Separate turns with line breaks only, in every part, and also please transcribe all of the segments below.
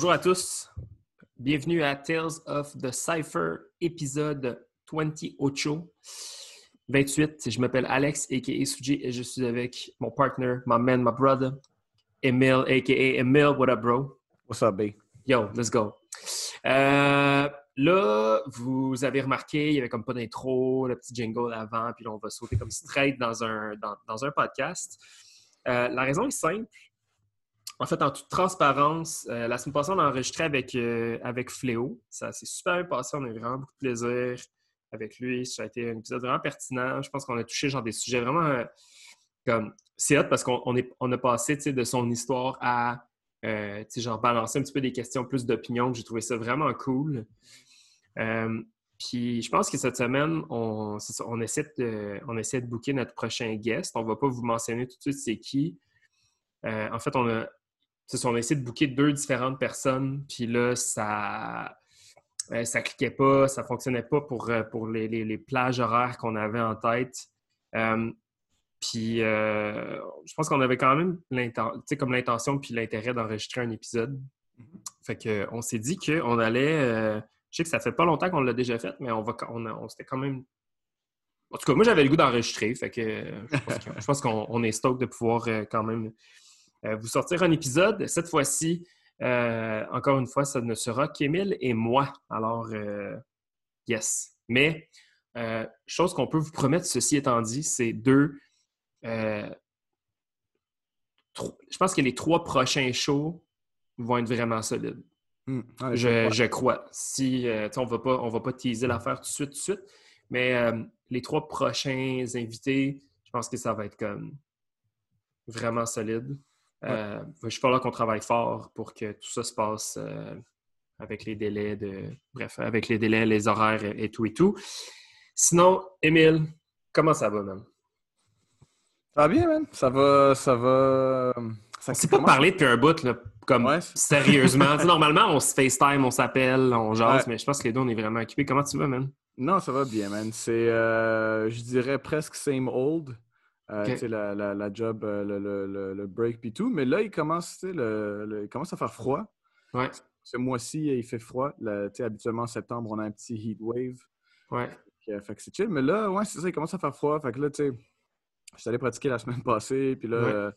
Bonjour à tous. Bienvenue à Tales of the Cypher, épisode 28. 28. Je m'appelle Alex, a.k.a. Suji, et je suis avec mon partner, my man, my brother, Emil, a.k.a. Emil. What up, bro?
What's up, B?
Yo, let's go. Euh, là, vous avez remarqué, il y avait comme pas d'intro, le petit jingle avant, puis là, on va sauter comme straight dans un, dans, un podcast. Euh, la raison est simple. En fait, en toute transparence, euh, la semaine passée, on a enregistré avec, avec Fléau. Ça s'est super passé, on a eu vraiment beaucoup de plaisir avec lui. Ça a été un épisode vraiment pertinent. Je pense qu'on a touché genre des sujets vraiment comme. C'est hot parce qu'on on a passé de son histoire à euh, genre balancer un petit peu des questions plus d'opinion. J'ai trouvé ça vraiment cool. Euh, puis je pense que cette semaine, on, on, essaie de, on essaie de booker notre prochain guest. On ne va pas vous mentionner tout de suite c'est qui. Euh, en fait, on a, on a essayé de booker deux différentes personnes. Puis là, ça ça cliquait pas, ça fonctionnait pas pour, pour les, les plages horaires qu'on avait en tête. Puis, euh, je pense qu'on avait quand même comme l'intention puis l'intérêt d'enregistrer un épisode. Mm-hmm. Fait qu'on s'est dit qu'on allait. Euh, je sais que ça fait pas longtemps qu'on l'a déjà fait, mais on va on, on s'était quand même. En tout cas, moi, j'avais le goût d'enregistrer. Fait que je pense qu'on est stock de pouvoir euh, quand même vous sortir un épisode. Cette fois-ci, encore une fois, ça ne sera qu'Émile et moi. Alors, yes. Mais, chose qu'on peut vous promettre, ceci étant dit, c'est deux euh, je pense que les trois prochains shows vont être vraiment solides. Hmm. je, crois. Si euh, on ne va pas teaser l'affaire tout de suite, tout de suite, mais euh, les trois prochains invités, je pense que ça va être comme vraiment solide. Ouais. je suis pas là qu'on travaille fort pour que tout ça se passe avec les délais de. Bref, avec les délais, les horaires et, tout et tout. Sinon, Émile, comment ça va, même?
Ça va bien, man. Ça va. Ça va.
Ça s'est pas parlé depuis un bout, là, comme sérieusement. normalement, on se FaceTime, on s'appelle, on jase, mais je pense que les deux, on est vraiment occupés. Comment tu vas, man?
Non, ça va bien, man. C'est, euh, je dirais, presque same old. Euh, tu sais, la, la, la, job, euh, le, le, le, break puis tout. Mais là, il commence, le, il commence à faire froid.
Ouais.
Ce mois-ci, il fait froid. sais, habituellement, en septembre, on a un petit heat wave.
Ouais.
Fait que c'est chill. Mais là, ouais, c'est ça, il commence à faire froid. Fait que là, tu sais je suis allé pratiquer la semaine passée, puis là, euh,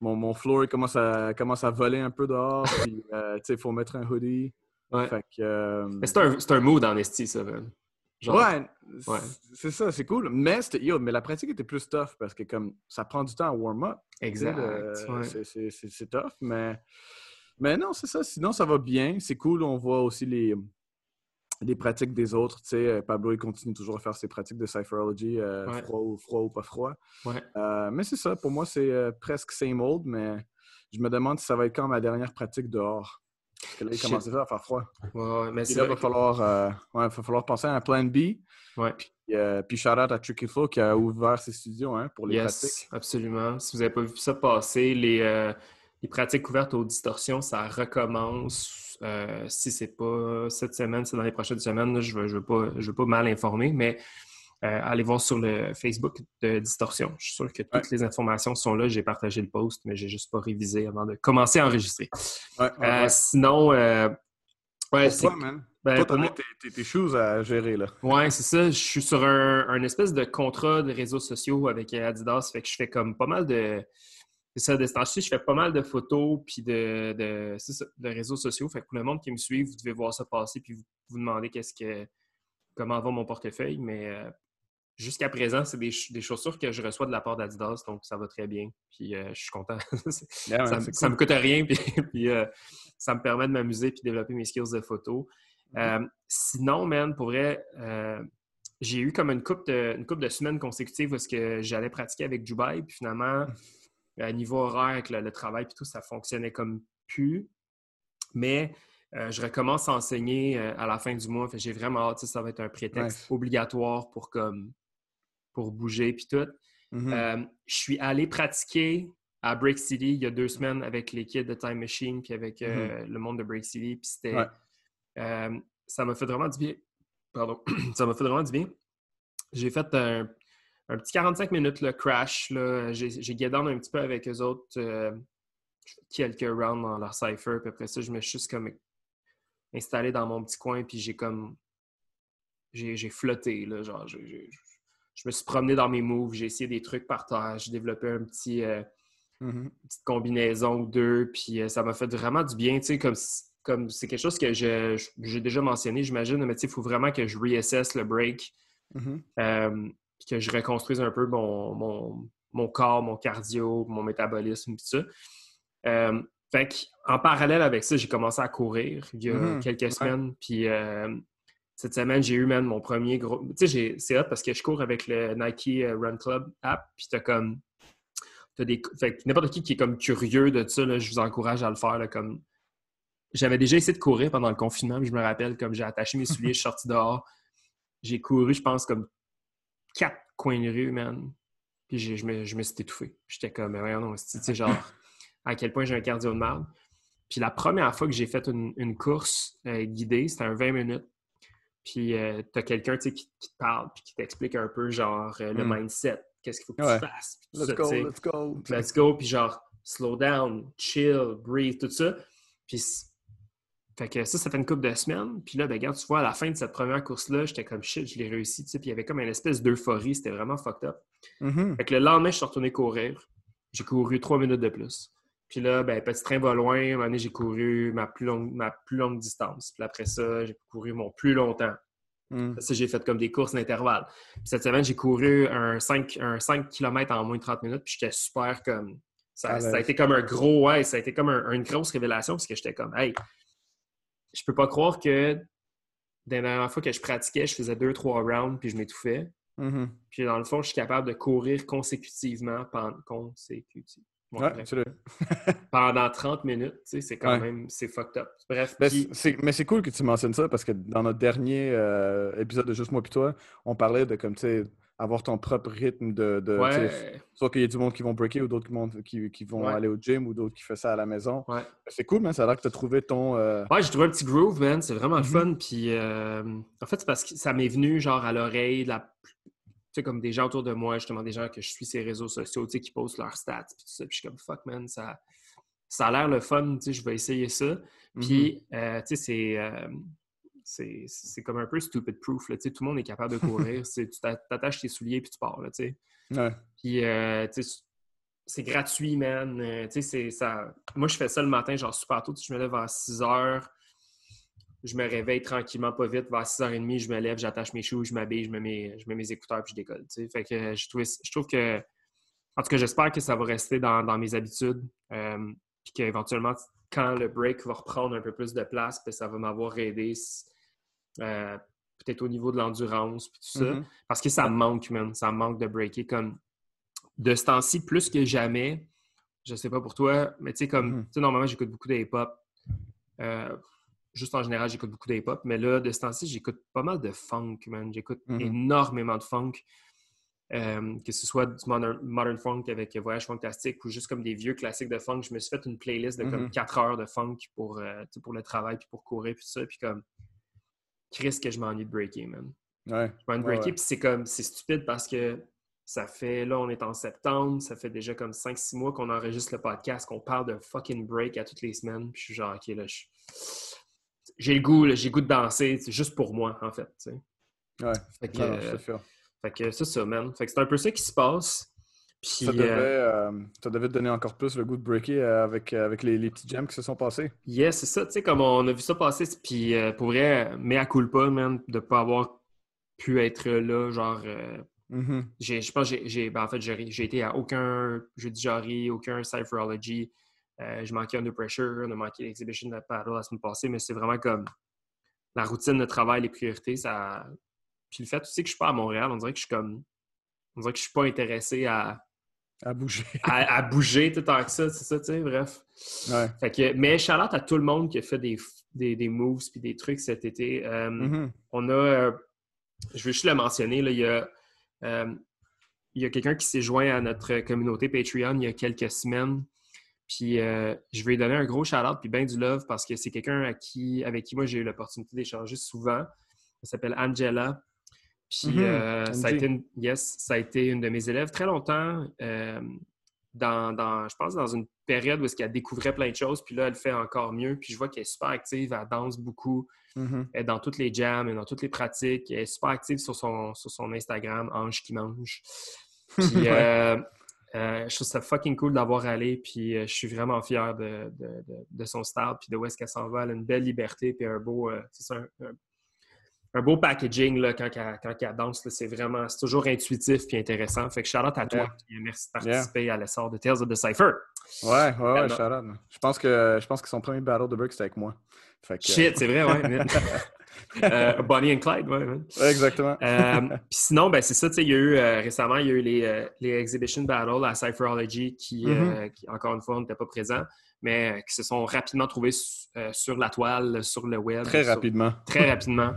mon, mon floor commence à, commence à voler un peu dehors, puis euh, il faut mettre un hoodie.
Fait que, euh, c'est un, un, mood en esti, ça,
Genre... Ouais, ouais. c'est ça, c'est cool. Mais, yo, mais la pratique était plus tough parce que comme ça prend du temps à warm-up.
Exact.
C'est tough, mais, mais non, c'est ça. Sinon, ça va bien. C'est cool. On voit aussi les, les pratiques des autres. Tu sais, euh, Pablo, il continue toujours à faire ses pratiques de Cypherology, euh, froid, ou, froid ou pas froid. Euh, mais c'est ça, pour moi, c'est presque same old, mais je me demande si ça va être quand ma dernière pratique dehors. Parce que là, il commence à faire froid.
Ouais, mais
là, il va, falloir, va falloir penser à un plan B.
Ouais.
Puis, puis shout out à Tricky qui a ouvert ses studios hein, pour les yes, pratiques.
Absolument. Si vous n'avez pas vu ça passer, les, les pratiques ouvertes aux distorsions, ça recommence euh, si c'est pas cette semaine, c'est dans les prochaines semaines, je ne veux, pas, je veux pas mal informer, mais euh, allez voir sur le Facebook de Distorsion. Je suis sûr que toutes les informations sont là. J'ai partagé le post, mais j'ai juste pas révisé avant de commencer à enregistrer.
Euh,
sinon,
ouais, c'est. man. Ben, Toi, tes, tes, choses à gérer, là.
Ouais, c'est ça. Je suis sur un, un, espèce de contrat de réseaux sociaux avec Adidas. Fait que je fais comme pas mal de c'est ça, de ce je fais pas mal de photos puis de, de, réseaux sociaux. Fait que pour le monde qui me suit, vous devez voir ça passer puis vous vous demandez qu'est-ce que comment va mon portefeuille. Mais euh, jusqu'à présent, c'est des, chaussures que je reçois de la part d'Adidas, donc ça va très bien. Puis euh, je suis content. ça, ne me coûte rien, puis, euh, ça me permet de m'amuser puis développer mes skills de photo. Mm-hmm. sinon, man, pour vrai, j'ai eu comme une coupe de, une couple de semaines consécutives parce que j'allais pratiquer avec Dubaï, puis finalement, mm à niveau horaire, avec le, travail et tout, ça fonctionnait comme plus. Mais euh, je recommence à enseigner euh, à la fin du mois. J'ai vraiment hâte, ça va être un prétexte obligatoire pour, comme, pour bouger puis tout.
Mm-hmm.
Euh, je suis allé pratiquer à Break City il y a deux semaines avec les kids de Time Machine puis avec mm-hmm. le monde de Break City. Puis c'était. ça m'a fait vraiment du bien. Pardon. ça m'a fait vraiment du bien. J'ai fait un un petit 45 minutes, le crash. J'ai guidé un petit peu avec eux autres. Euh, quelques rounds dans leur cypher. Puis après ça, je me suis juste comme installé dans mon petit coin, puis j'ai comme. J'ai flotté, là. Genre, je me suis promené dans mes moves, j'ai essayé des trucs par terre, j'ai développé un petit. Euh, mm-hmm. une petite combinaison ou deux, puis euh, ça m'a fait vraiment du bien, tu sais, comme comme c'est quelque chose que j'ai déjà mentionné, j'imagine, mais il faut vraiment que je reassess le break, euh, que je reconstruise un peu mon, mon, corps, mon cardio, mon métabolisme, tout ça. Fait en parallèle avec ça, j'ai commencé à courir il y a mm-hmm. quelques semaines, puis cette semaine, j'ai eu même mon premier gros. Tu sais, c'est hot parce que je cours avec le Nike Run Club app, puis t'as comme. As des... Fait n'importe qui qui est comme curieux de ça, je vous encourage à le faire. Là, comme j'avais déjà essayé de courir pendant le confinement, je me rappelle, comme j'ai attaché mes souliers, je suis sorti dehors. J'ai couru, je pense, comme quatre coins de rue, man. Puis je me, je me suis étouffé. J'étais comme, mais non, tu sais, genre, à quel point j'ai un cardio de merde. Puis la première fois que j'ai fait une, course euh, guidée, c'était un 20 minutes. Puis euh, tu as quelqu'un qui, qui, te parle, puis qui t'explique un peu, genre, euh, le hmm. mindset. Qu'est-ce qu'il faut que tu fasses.
Let's go, let's go.
Let's go. Puis genre, slow down, chill, breathe, tout ça. Puis fait que ça, ça fait une couple de semaines. Puis là, ben, regarde, tu vois, à la fin de cette première course-là, j'étais comme shit, je l'ai réussi, tu sais. Puis il y avait comme une espèce d'euphorie, c'était vraiment fucked up. Mm-hmm. Fait que le lendemain, je suis retourné courir. J'ai couru trois minutes de plus. Puis là, ben, petit train va loin. À un moment donné, j'ai couru ma plus, longue, ma plus longue distance. Puis après ça, j'ai couru mon plus longtemps. Mm. Ça, j'ai fait comme des courses d'intervalle. Puis cette semaine, j'ai couru un 5, un 5 km en moins de 30 minutes. Puis j'étais super comme. Ça, a été comme un gros, ouais, ça a été comme une grosse révélation parce que j'étais comme, hey, je peux pas croire que la dernière fois que je pratiquais, je faisais deux, trois rounds puis je m'étouffais. Mm-hmm. Puis dans le fond, je suis capable de courir consécutivement pendant pendant 30 minutes, c'est quand même c'est fucked up. Bref.
Ben, mais c'est cool que tu mentionnes ça parce que dans notre dernier euh, épisode de Juste moi puis toi, on parlait de comme tu sais avoir ton propre rythme de. Soit qu'il y ait du monde qui vont breaker ou d'autres qui, qui, vont aller au gym ou d'autres qui font ça à la maison. C'est cool, man. Ça a l'air que tu as trouvé ton. Euh,
ouais, j'ai trouvé un petit groove, man. C'est vraiment mm-hmm. fun. Puis euh, en fait, c'est parce que ça m'est venu genre à l'oreille, la... tu sais, comme des gens autour de moi, justement, des gens que je suis sur les réseaux sociaux, tu sais, qui postent leurs stats. Puis tout ça. Puis je suis comme, fuck, man, ça, ça a l'air le fun. Tu sais, je vais essayer ça. Puis, mm-hmm. euh, tu sais, c'est c'est comme un peu stupid proof. Là, tout le monde est capable de courir. tu t'attaches tes souliers puis tu pars. Là, ouais. Puis euh, c'est gratuit, man. Euh, ça... Moi, je fais ça le matin, genre super tôt. Je me lève à 6 heures. Je me réveille tranquillement, pas vite. Vers 6h30, je me lève, j'attache mes choux, je m'habille, je, mets mes, je mets mes écouteurs puis je décolle. Fait que je trouve, je trouve que. En tout cas, j'espère que ça va rester dans, dans mes habitudes. Euh, puis qu'éventuellement, quand le break va reprendre un peu plus de place, ça va m'avoir aidé euh, peut-être au niveau de l'endurance, puis tout ça. Mm-hmm. Parce que ça me manque, man. Ça me manque de breaker. Comme de ce temps-ci, plus que jamais, je sais pas pour toi, mais tu sais, comme, mm-hmm. tu sais, normalement, j'écoute beaucoup d'hip-hop. Euh, juste en général, j'écoute beaucoup d'hip-hop. Mais là, de ce temps-ci, j'écoute pas mal de funk, man. J'écoute mm-hmm. énormément de funk. Euh, que ce soit du modern, funk avec Voyage Fantastique ou juste comme des vieux classiques de funk. Je me suis fait une playlist de comme 4 heures de funk pour, pour le travail puis pour courir puis tout ça. Puis comme Chris, que je m'ennuie de breaker, man.
Ouais.
Je m'ennuie de breaker, puis c'est comme, c'est stupide parce que ça fait, là, on est en septembre, ça fait déjà comme 5-6 mois qu'on enregistre le podcast, qu'on parle de fucking break à toutes les semaines, puis je suis genre, ok, là, j'ai le goût, j'ai le goût de danser, c'est juste pour moi, en fait.
Ouais. Fait que, euh,
fait que c'est ça, man. Fait que c'est un peu ça qui se passe.
Puis, ça, devait, euh, euh, ça, devait, te donner encore plus le goût de breaker euh, avec, avec les, les, petits gems qui se sont passés.
Yes, c'est ça. Tu sais, comme on a vu ça passer, puis pour vrai, mais à pas, man, de ne pas avoir pu être là, genre. Mm-hmm. Je pense que j'ai. Ben, en fait, j'ai été à aucun jeu de Jari, aucun Cypherology. J'ai manqué Under Pressure, on a manqué l'Exhibition de Paddle la semaine passée, mais c'est vraiment comme la routine de travail, les priorités. Ça... Puis le fait aussi que je suis pas à Montréal, on dirait que je suis comme. On dirait que je suis pas intéressé à
à bouger.
à, bouger tout tant que ça, c'est ça, tu sais, bref.
Ouais.
Fait que, mais Charlotte à tout le monde qui a fait des, des, des moves puis des trucs cet été. Euh, mm-hmm. On a, euh, je veux juste le mentionner, là, il y a, euh, il y a quelqu'un qui s'est joint à notre communauté Patreon il y a quelques semaines. Puis je vais lui donner un gros shout-out puis bien du love parce que c'est quelqu'un qui, avec qui moi j'ai eu l'opportunité d'échanger souvent. Elle s'appelle Angela. Puis mm-hmm. euh, ça, a été une, yes, ça a été une de mes élèves très longtemps. Euh, dans, dans, je pense, dans une période où elle découvrait plein de choses, puis là, elle fait encore mieux. Puis je vois qu'elle est super active, elle danse beaucoup,
Mhm.
elle est dans toutes les jams, et dans toutes les pratiques. Elle est super active sur son, sur son Instagram, Ange qui mange. Puis euh, euh, je trouve ça fucking cool d'avoir allé, puis euh, je suis vraiment fier de, de, de- de son style, puis de où est-ce qu'elle s'en va. Elle a une belle liberté, puis un beau, euh, ça, un, un- un beau packaging là, quand, elle, quand elle danse. C'est vraiment, c'est toujours intuitif puis intéressant. Fait que shout out à toi,
Yeah.
puis merci de participer à l'essor de Tales of the Cypher.
Ouais, ouais, ouais, shout out. Je pense que je pense que son premier battle de break c'était avec moi. Fait que,
Shit, c'est vrai, ouais. Euh, Bonnie and Clyde, man.
Ouais, exactement.
Euh, Puis sinon, ben, c'est ça, tu sais, il y a eu euh, récemment, il y a eu les, les Exhibition Battles à Cypherology qui, euh, qui, encore une fois, n'étaient pas présents, mais qui se sont rapidement trouvés su- sur la toile, sur le web.
Très
sur-
rapidement.
très rapidement.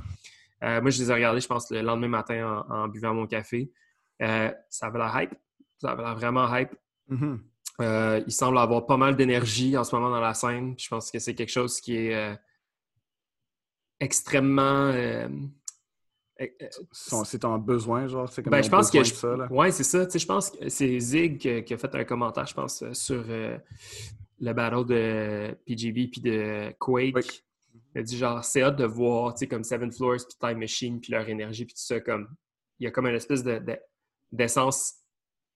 Moi, je les ai regardés, je pense, le lendemain matin en, en buvant mon café. Ça avait l'air hype. Ça avait l'air vraiment hype.
Mhm.
Euh, il semble avoir pas mal d'énergie en ce moment dans la scène. Je pense que c'est quelque chose qui est extrêmement. euh, euh,
Son- C'est en besoin, genre, c'est comme
ben, je pense que. Je...
de ça, là.
Ouais, c'est ça. Tu sais, je pense que c'est Zig qui, a fait un commentaire, je pense, euh, sur euh, le battle de PGB puis de Quake.
Quake.
Il a dit genre, c'est hâte de voir, tu sais, comme Seven Floors puis Time Machine puis leur énergie puis tout ça. Comme, il y a comme une espèce de- de- d'essence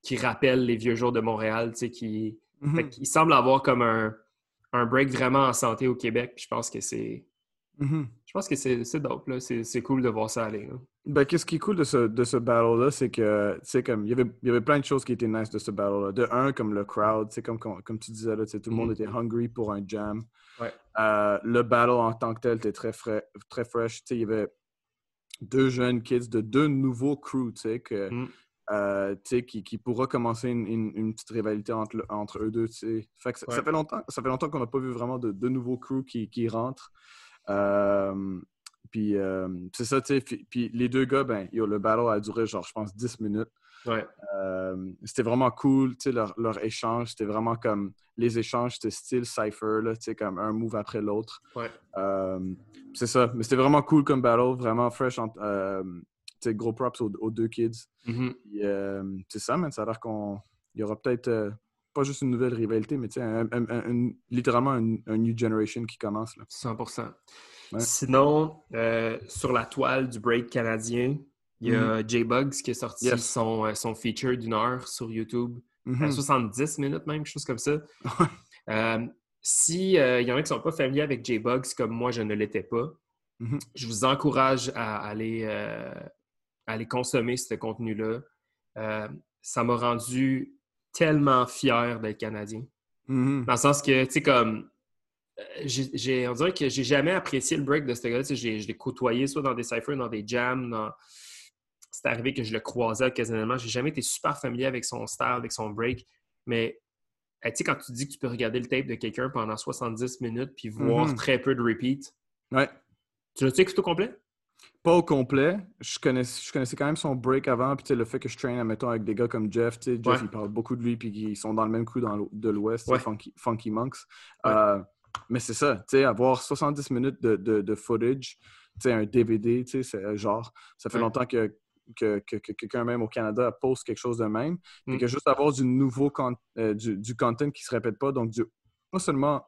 qui rappelle les vieux jours de Montréal, tu sais, qui.
Mhm.
Fait qu'il semble avoir comme un, un break vraiment en santé au Québec. Puis je pense que c'est.
Mhm.
Je pense que c'est dope, là. C'est cool de voir ça aller. là.
Ben, qu'est-ce qui est cool de ce, de ce battle-là, c'est que, tu sais, comme, il y avait, il y avait plein de choses qui étaient nice de ce battle-là. De un, comme le crowd, tu sais, comme, comme, comme tu disais, là, tout le monde
Mhm.
était hungry pour un jam.
Ouais.
Euh, le battle en tant que tel était très, frais, très fresh. Tu sais, il y avait deux jeunes kids de deux nouveaux crews, tu sais, que,
Mhm.
euh, qui, qui pourra commencer une, une- une petite rivalité entre, entre eux deux, tu sais. Fait que ça, fait longtemps, ça fait longtemps qu'on n'a pas vu vraiment de, de nouveaux crews qui, qui rentrent. Euh, puis euh, c'est ça, tu sais. Puis, les deux gars, ben, yo, le battle a duré genre, je pense, 10 minutes.
Ouais.
Euh, c'était vraiment cool, tu sais, leur, leur échange. C'était vraiment comme les échanges, c'était style Cypher, là, tu sais, comme un move après l'autre.
Ouais.
Euh, c'est ça. Mais c'était vraiment cool comme battle, vraiment fresh. euh, tu sais, gros props aux, aux deux kids.
Mhm.
Euh, c'est ça, man. Ça a l'air qu'on. Il y aura peut-être pas juste une nouvelle rivalité, mais tu sais, un- un- littéralement un, new generation qui commence. Là.
100%.
Ouais.
Sinon, euh, sur la toile du break canadien, il y a J-Bugs qui a sorti
Mm-hmm. Yes.
son, euh, son feature d'une heure sur YouTube. À 70 minutes même, quelque chose comme ça. Euh, si euh, il y en a qui ne sont pas familiers avec J-Bugs comme moi, je ne l'étais pas,
Mhm.
je vous encourage à aller, euh, à aller consommer ce contenu-là. Euh, ça m'a rendu tellement fier d'être Canadien.
Mhm.
Dans le sens que, tu sais, comme. euh, j'ai- on dirait que j'ai jamais apprécié le break de ce gars-là. Je l'ai côtoyé soit dans des cyphers, dans des jams. Dans... C'est arrivé que je le croisais occasionnellement. J'ai jamais été super familier avec son style, avec son break. Mais euh, tu sais, quand tu dis que tu peux regarder le tape de quelqu'un pendant 70 minutes puis voir
Mhm.
très peu de repeat,
Ouais.
tu l'as-tu écouté au complet?
Pas au complet. Je connaissais, je connaissais quand même son break avant. Puis le fait que je traîne, admettons, avec des gars comme Jeff. Jeff,
Ouais.
il parle beaucoup de lui. Puis ils sont dans le même crew dans de l'Ouest,
Ouais.
Funky, Funky Monks.
Ouais.
Euh, mais c'est ça. Tu sais, avoir 70 minutes de, de, de footage, tu sais, un DVD, tu sais, euh, genre. Ça fait longtemps que, que, que- que quelqu'un même au Canada poste quelque chose de même. Puis
Mm.
que juste avoir du nouveau con- euh, du, du content qui se répète pas. Donc, du, pas seulement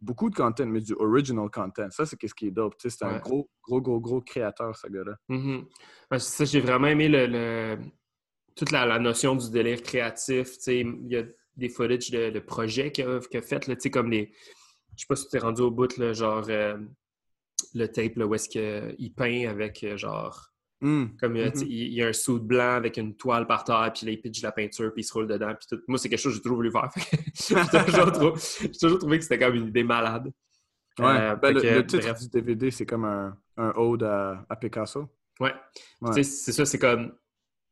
beaucoup de content, mais du original content. Ça, c'est qu'est-ce qui est dope. tu sais, C'est un
Ouais.
gros, gros, gros, gros créateur, ce gars-là.
Mhm. Ouais, c'est ça, j'ai vraiment aimé le, le- toute la, la notion du délire créatif. tu sais, Il y a des footage de, de projets qu'il a, qu'il a fait, là, tu sais, comme les. Je sais pas si tu es rendu au bout, là, genre euh, le tape là, où est-ce qu'il peint avec euh, genre.
Hum,
Comme euh,
mhm.
il y a un sou de blanc avec une toile par terre, puis là, il pitch la peinture, puis il se roule dedans. Puis tout. Moi, c'est quelque chose que j'ai toujours voulu faire. j'ai toujours, trou- j'ai toujours trouvé que c'était comme une idée malade.
Ouais.
Euh,
Ben, le,
que,
le titre
bref.
du DVD, c'est comme un, un ode à, à Picasso.
Ouais. C'est ça, c'est comme.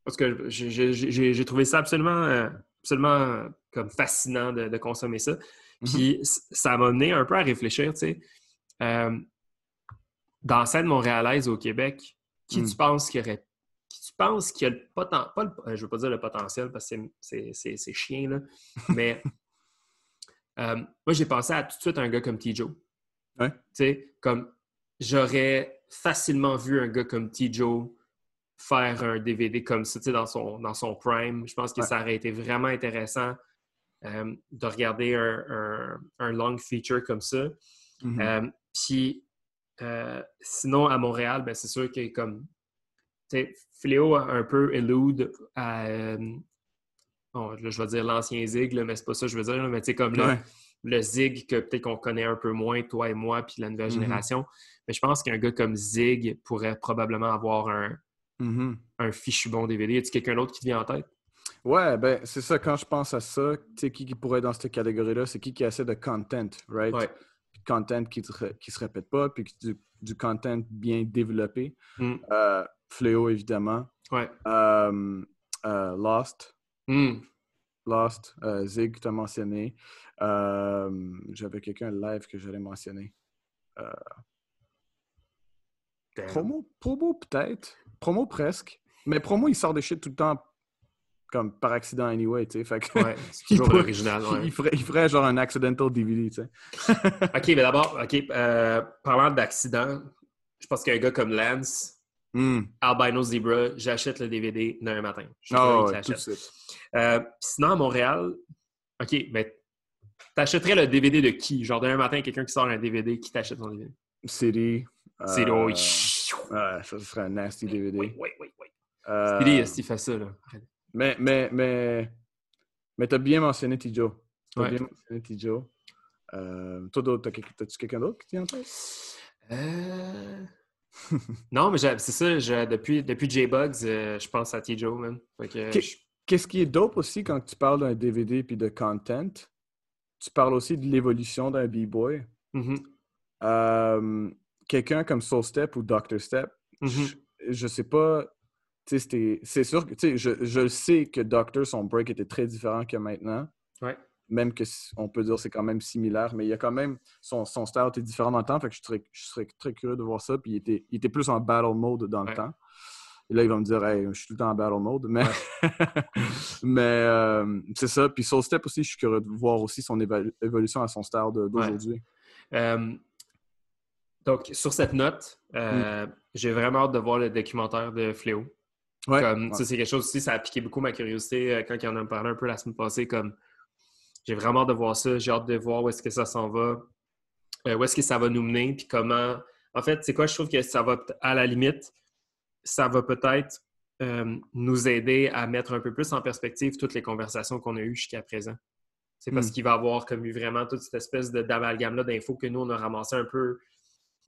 Parce que j'ai- trouvé ça absolument, euh, absolument comme fascinant de, de consommer ça. Puis c- ça m'a mené un peu à réfléchir, tu sais. Euh, dans la scène montréalaise au Québec, qui
Mm.
tu penses qu'il y aurait. Qui tu penses qu'il y a le potentiel. Pas le- euh, je veux pas dire le potentiel parce que c'est- chien, là. Mais euh, moi, j'ai pensé à tout de suite à un gars comme T-Joe.
Ouais.
Tu sais, comme j'aurais facilement vu un gars comme T-Joe faire un DVD comme ça, tu sais, dans son, dans son prime. Je pense que
Ouais.
ça aurait été vraiment intéressant. euh, de regarder un, un, long feature comme ça.
Mhm.
Euh, puis sinon, à Montréal, ben, c'est sûr que comme Fléau a un peu elude à. bon, je vais dire l'ancien Zig, là, mais c'est pas ça que je veux dire. mais tu sais, comme là, le Zig que peut-être qu'on connaît un peu moins, toi et moi, puis la nouvelle
Mhm.
génération. Mais je pense qu'un gars comme Zig pourrait probablement avoir un,
Mhm.
un fichu bon DVD. Y a-t-il quelqu'un d'autre qui te vient en tête?
Ouais, ben c'est ça, quand je pense à ça, tu sais, qui, qui pourrait être dans cette catégorie-là, c'est qui qui a assez de content, right?
Ouais.
Content qui, te qui se répète pas, puis du, du content bien développé.
Mm.
Euh, Fléau, évidemment.
Ouais.
Euh, euh, Lost.
Hmm.
Lost. Zig, que tu as mentionné. J'avais quelqu'un live que j'allais mentionner. Promo, promo peut-être. Promo presque. Mais promo, il sort des shit tout le temps comme par accident anyway, tu sais. Fait que
Ouais, c'est toujours l'original. ouais.
il, ferait, il ferait genre un accidental DVD, tu sais.
OK, mais d'abord, OK, euh, parlant d'accident, je pense qu'un gars comme Lance,
Hmm.
Albino Zebra, j'achète le DVD demain matin. Je suis sûr
ouais, tout de
l'achète.
suite.
Euh, sinon, à Montréal, OK, mais t'achèterais le DVD de qui? Genre, demain matin, quelqu'un qui sort un DVD, qui t'achète son DVD?
City. Euh,
oui.
Ça serait un nasty DVD.
Oui, oui, oui. oui.
Euh,
fait ça, là?
Mais, mais, mais, mais t'as bien mentionné Tijo. T'as
Ouais.
bien mentionné Tijo. Euh, toi, d'autres, t'as quel- t'as-tu quelqu'un d'autre qui tient en tête?
Euh... non, mais c'est ça, je- depuis, depuis J-Bugs, euh, je pense à T-Joe, man.
Qu'est-ce qui est dope aussi quand tu parles d'un DVD puis de content, tu parles aussi de l'évolution d'un B-boy.
Mhm,
Euh, Quelqu'un comme Soul Step ou Dr. Step,
mhm.
je, je sais pas. C'est sûr que tu sais, je, je le sais que Doctor, son break était très différent que maintenant.
Ouais.
Même que on peut dire que c'est quand même similaire, mais il y a quand même son, son style était différent dans le temps. Fait que je serais, je serais très curieux de voir ça. Puis il était, il était plus en battle mode dans le
Ouais.
temps. Et là, il va me dire, hey, je suis tout le temps en battle mode. Mais, mais euh, c'est ça. Puis Soul Step aussi, je suis curieux de voir aussi son évolution à son style d'aujourd'hui.
Euh, donc, sur cette note, euh, j'ai vraiment hâte de voir le documentaire de Fléau.
Ouais.
Comme,
Ouais.
ça, c'est quelque chose aussi, ça a piqué beaucoup ma curiosité euh, quand il en a parlé un peu la semaine passée. Comme, j'ai vraiment hâte de voir ça. J'ai hâte de voir où est-ce que ça s'en va, euh, où est-ce que ça va nous mener, puis comment. En fait, c'est quoi, je trouve que ça va, à la limite, ça va peut-être euh, nous aider à mettre un peu plus en perspective toutes les conversations qu'on a eues jusqu'à présent. C'est parce
Hmm.
qu'il va avoir comme eu vraiment toute cette espèce d'amalgame-là d'infos que nous, on a ramassé un peu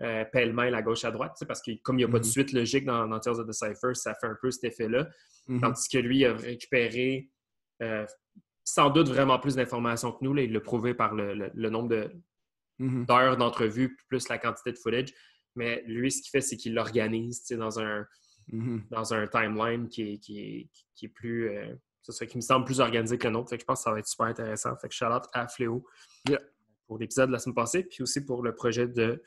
euh, pêle-mêle à gauche à droite, parce que comme il n'y a pas de
Mhm.
suite logique dans, dans Tales of the Cypher, ça fait un peu cet effet-là.
Mhm.
Tandis que lui a récupéré euh, sans doute vraiment plus d'informations que nous. Là, il l'a prouvé par le, le- le nombre de-
Mhm.
d'heures d'entrevue plus la quantité de footage. Mais lui, ce qu'il fait, c'est qu'il l'organise dans un, dans un timeline qui est, qui est, qui est plus. euh, c'est ça qui me semble plus organisé que le nôtre. Fait que je pense que ça va être super intéressant. Fait que shout out à Fléau
Yeah.
pour l'épisode de la semaine passée, puis aussi pour le projet de,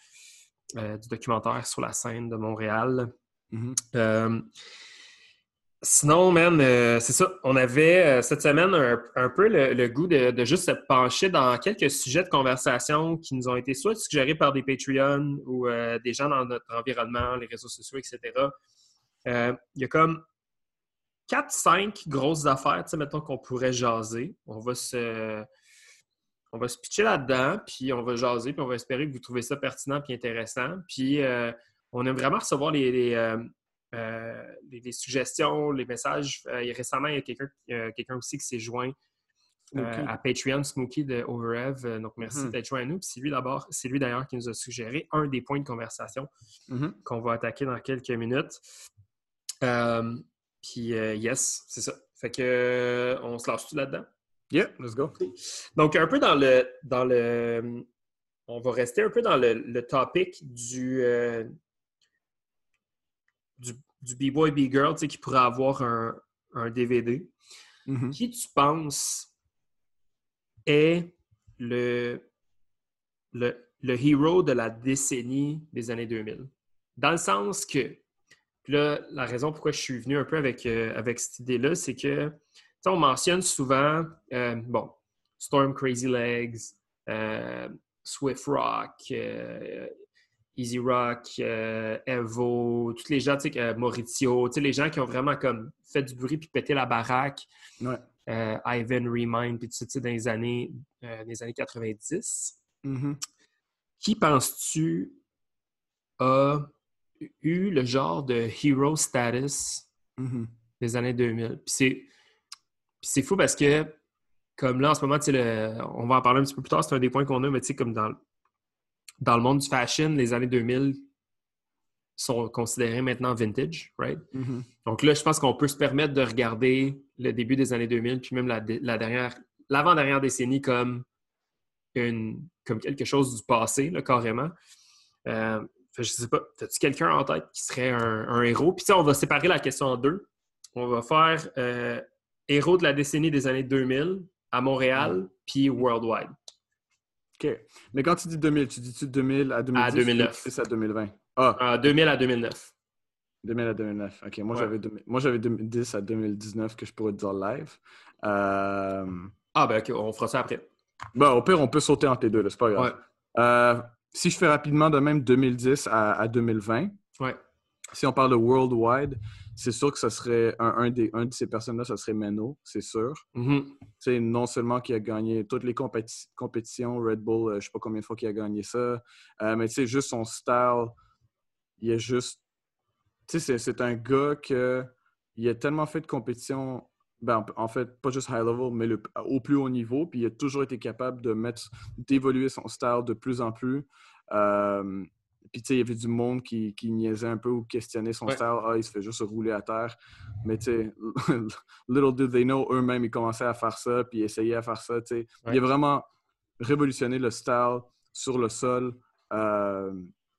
euh, du documentaire sur la scène de Montréal.
Mhm.
Euh, sinon, man, euh, c'est ça. On avait euh, cette semaine un, un peu le, le goût de, de juste se pencher dans quelques sujets de conversation qui nous ont été soit suggérés par des Patreons ou euh, des gens dans notre environnement, les réseaux sociaux, etc. Il y a comme 4-5 grosses affaires, tu sais, mettons qu'on pourrait jaser. On va se. On va se pitcher là-dedans, puis on va jaser, puis on va espérer que vous trouvez ça pertinent et intéressant. Puis euh, on aime vraiment recevoir les, les, euh, euh, les- les suggestions, les messages. Et récemment, il y a quelqu'un aussi qui s'est joint à Patreon, Smokey de Overev. Donc, merci
Mhm.
d'être joint à nous. Puis c'est lui d'abord, c'est lui d'ailleurs qui nous a suggéré un des points de conversation
Mhm.
qu'on va attaquer dans quelques minutes. Puis yes, c'est ça. Fait que on se lâche tout là-dedans?
Yeah, let's go.
Donc, un peu dans le. Dans le on va rester un peu dans le, le topic du, euh, du, du B-Boy, B-Girl, tu sais, qui pourrait avoir un, un DVD.
Mhm.
Qui tu penses est le, le, le héros de la décennie des années 2000? Dans le sens que, là, la raison pourquoi je suis venu un peu avec, euh, avec cette idée-là, c'est que, tu sais, on mentionne souvent, euh, bon, Storm Crazy Legs, euh, Swift Rock, euh, Easy Rock, Evo, tous les gens, tu sais, Maurizio, tu sais, les gens qui ont vraiment comme fait du bruit puis pété la baraque
Ouais.
Ivan Remind, puis tout ça, dans les années, les années 90.
Mhm.
Qui penses-tu a eu le genre de hero status
Mhm.
des années 2000? Puis c'est, c'est fou parce que, comme là, en ce moment, le- on va en parler un petit peu plus tard, c'est un des points qu'on a, mais tu sais, comme dans, dans le monde du fashion, les années 2000 sont considérées maintenant vintage, right?
Mhm.
Donc là, je pense qu'on peut se permettre de regarder le début des années 2000, puis même la, dernière, l'avant-dernière décennie comme, une, comme quelque chose du passé, là, carrément. Euh, je sais pas, as-tu quelqu'un en tête qui serait un, un héros? Puis on va séparer la question en deux. On va faire euh, héros de la décennie des années 2000 à Montréal, puis worldwide.
OK. Mais quand tu dis 2000, tu dis-tu 2000 à 2010
À 2009.
ou 2010 à 2020? Ah,
Euh, 2000 à 2009.
2000 à 2009. OK. Moi,
Ouais.
j'avais 2000 moi, j'avais 2010 à 2019 que je pourrais te dire live. Euh...
Ah ben ok, on fera ça après.
Bon, au pire, on peut sauter entre les deux, là, c'est pas grave.
Ouais.
Euh, si je fais rapidement de même 2010 à, à 2020,
Ouais.
si on parle de worldwide, c'est sûr que ce serait un, un des, un de ces personnes-là, ce serait Menno, c'est sûr. Tu sais, non seulement qu'il a gagné toutes les compéti- compétitions, Red Bull, euh, je sais pas combien de fois qu'il a gagné ça, euh, mais sais, juste son style, il est juste. C'est- c'est un gars que il a tellement fait de compétitions, ben, en fait, pas juste high level, mais le- au plus haut niveau, puis il a toujours été capable de mettre, d'évoluer son style de plus en plus. Euh, puis, tu sais, il y avait du monde qui, qui niaisait un peu ou questionnait son
Ouais.
style. Ah, il se fait juste rouler à terre. Mais, tu sais, little did they know, eux-mêmes, ils commençaient à faire ça, puis essayaient à faire ça, tu sais.
Ouais.
Il a vraiment révolutionné le style sur le sol. euh,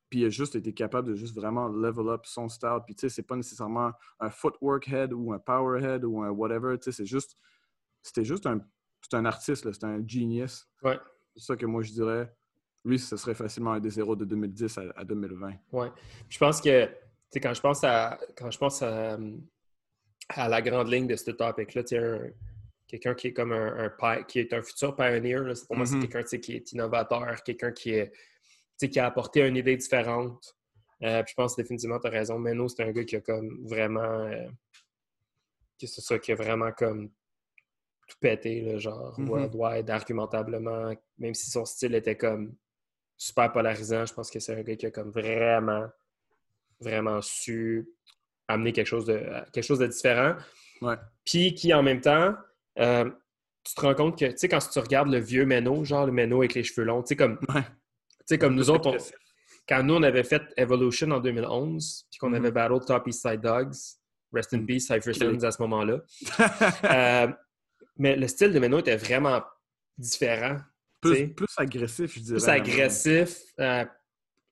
puis il a juste été capable de juste vraiment level up son style. Puis, tu sais, c'est pas nécessairement un footwork head ou un power head ou un whatever, tu sais, c'est juste... C'était juste un... C'est un artiste, là, c'est un genius.
Ouais.
C'est ça que moi, je dirais. Lui, ce serait facilement un des zéros de 2010 à, à 2020.
Ouais. Je pense que, tu sais, quand je pense à, quand je pense à, à la grande ligne de ce topic-là, tu sais, quelqu'un qui est comme un, qui est un futur pioneer, là, pour moi, c'est
Mhm.
quelqu'un qui est innovateur, quelqu'un qui, est, qui a apporté une idée différente. Euh, puis je pense définitivement, tu as raison. Menno, c'est un gars qui a comme vraiment. euh, qui- c'est ça, qui a vraiment comme tout pété, là, genre
Mhm.
worldwide, argumentablement, même si son style était comme super polarisant, je pense que c'est un gars qui a comme vraiment, vraiment su amener quelque chose de, quelque chose de différent.
Ouais.
Puis qui, en même temps, euh, tu te rends compte que, tu sais, quand tu regardes le vieux Menno, genre le Menno avec les cheveux longs, tu sais, comme,
Ouais.
comme nous autres, on- quand nous, on avait fait Evolution en 2011, puis qu'on
Mhm.
avait battle Top East Side Dogs, Rest in
Mhm.
Peace, Cypher à ce moment-là. Euh, mais le style de Menno était vraiment différent.
Plus, agressif, je dirais.
Plus agressif. euh,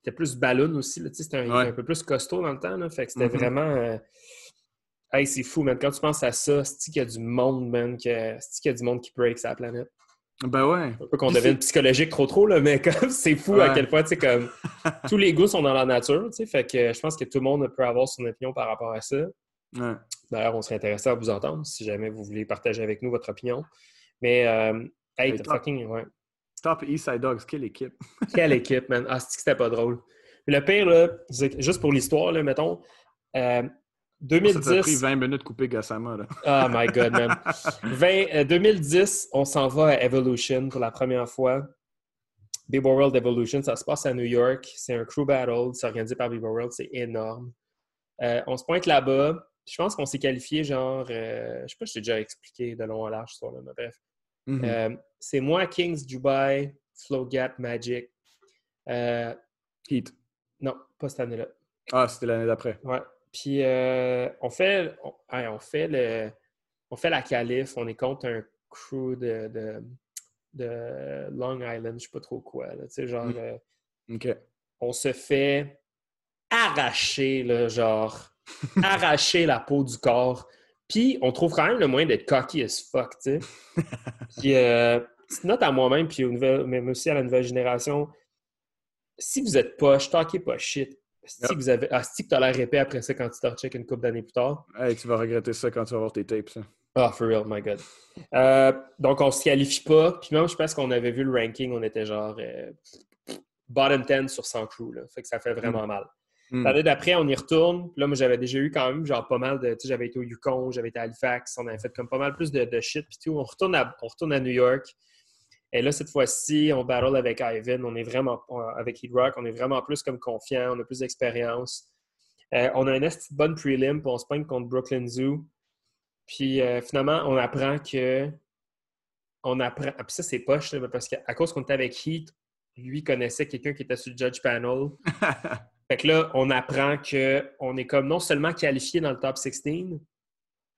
c'était plus ballon aussi. C'était un,
Ouais.
un peu plus costaud dans le temps. Là, fait que c'était
Mhm.
vraiment. euh, Hey, c'est fou, man. Quand tu penses à ça, c'est qu'il y a du monde, man. que- C'est qu'il y a du monde qui break sa planète.
Ben ouais.
Un peu qu'on
c'est-
psychologique trop trop, là, mais comme c'est fou à quel point, tu sais, comme tous les goûts sont dans la nature, tu sais. Fait que je pense que tout le monde peut avoir son opinion par rapport à ça.
Ouais.
D'ailleurs, on serait intéressé à vous entendre si jamais vous voulez partager avec nous votre opinion. Mais, euh, hey, t'as fucking. Ouais.
Top Eastside Dogs, quelle équipe.
Quelle équipe, man. Ah, c'est que c'était pas drôle. Le pire, là, juste pour l'histoire, là, mettons, euh,
Ça t'a pris
2010.
20 minutes de couper Gassama. Là.
Oh my God, man. 20, euh, 2010, on s'en va à Evolution pour la première fois. Big World Evolution, ça se passe à New York. C'est un crew battle. C'est organisé par Big World. C'est énorme. Euh, on se pointe là-bas. Je pense qu'on s'est qualifié genre... euh, je sais pas si j'ai déjà expliqué de long en large sur là, mais bref.
Mhm.
Euh, c'est moi, Kings, Dubai, Flow Gap, Magic. Euh,
Heat.
non, pas cette année-là.
Ah, c'était l'année d'après.
Ouais. Puis euh, on fait on, hey, on fait le on fait la qualif, on est contre un crew de, de, de Long Island, je sais pas trop quoi. Là, tu sais, genre
Mm.
euh,
OK.
on se fait arracher, là, genre arracher la peau du corps. Puis on trouve quand même le moyen d'être cocky as fuck, tu sais. Puis euh, petite note à moi-même, puis nouvelles- même aussi à la nouvelle génération, si vous êtes poche, talkez pas shit. Si
Yep.
vous avez, ah, si t'as l'air épais après ça quand tu te recheck une couple d'années plus tard.
Hey, tu vas regretter ça quand tu vas voir tes tapes. ça.
Ah, for real, my God. Euh, donc, on se qualifie pas. Puis même, je pense qu'on avait vu le ranking, on était genre euh, bottom 10 sur 100 crew. Là. Fait que ça fait vraiment mal.
Hmm.
L'année d'après, on y retourne. Puis là, moi, j'avais déjà eu quand même genre pas mal de. Tu sais, j'avais été au Yukon, j'avais été à Halifax, on avait fait comme pas mal plus de, de shit. Puis tout. On retourne, à, on retourne à New York. Et là, cette fois-ci, on battle avec Ivan. On est vraiment, avec Heat Rock, on est vraiment plus comme confiant, on a plus d'expérience. Euh, on a un esti de bonne prelim, puis on se pogne contre Brooklyn Zoo. Puis euh, finalement, on apprend que. On apprend. ah, Puis ça, c'est poche, là, parce qu'à cause qu'on était avec Heat, lui connaissait quelqu'un qui était sur le judge panel. Fait que là, on apprend qu'on est comme non seulement qualifié dans le top 16,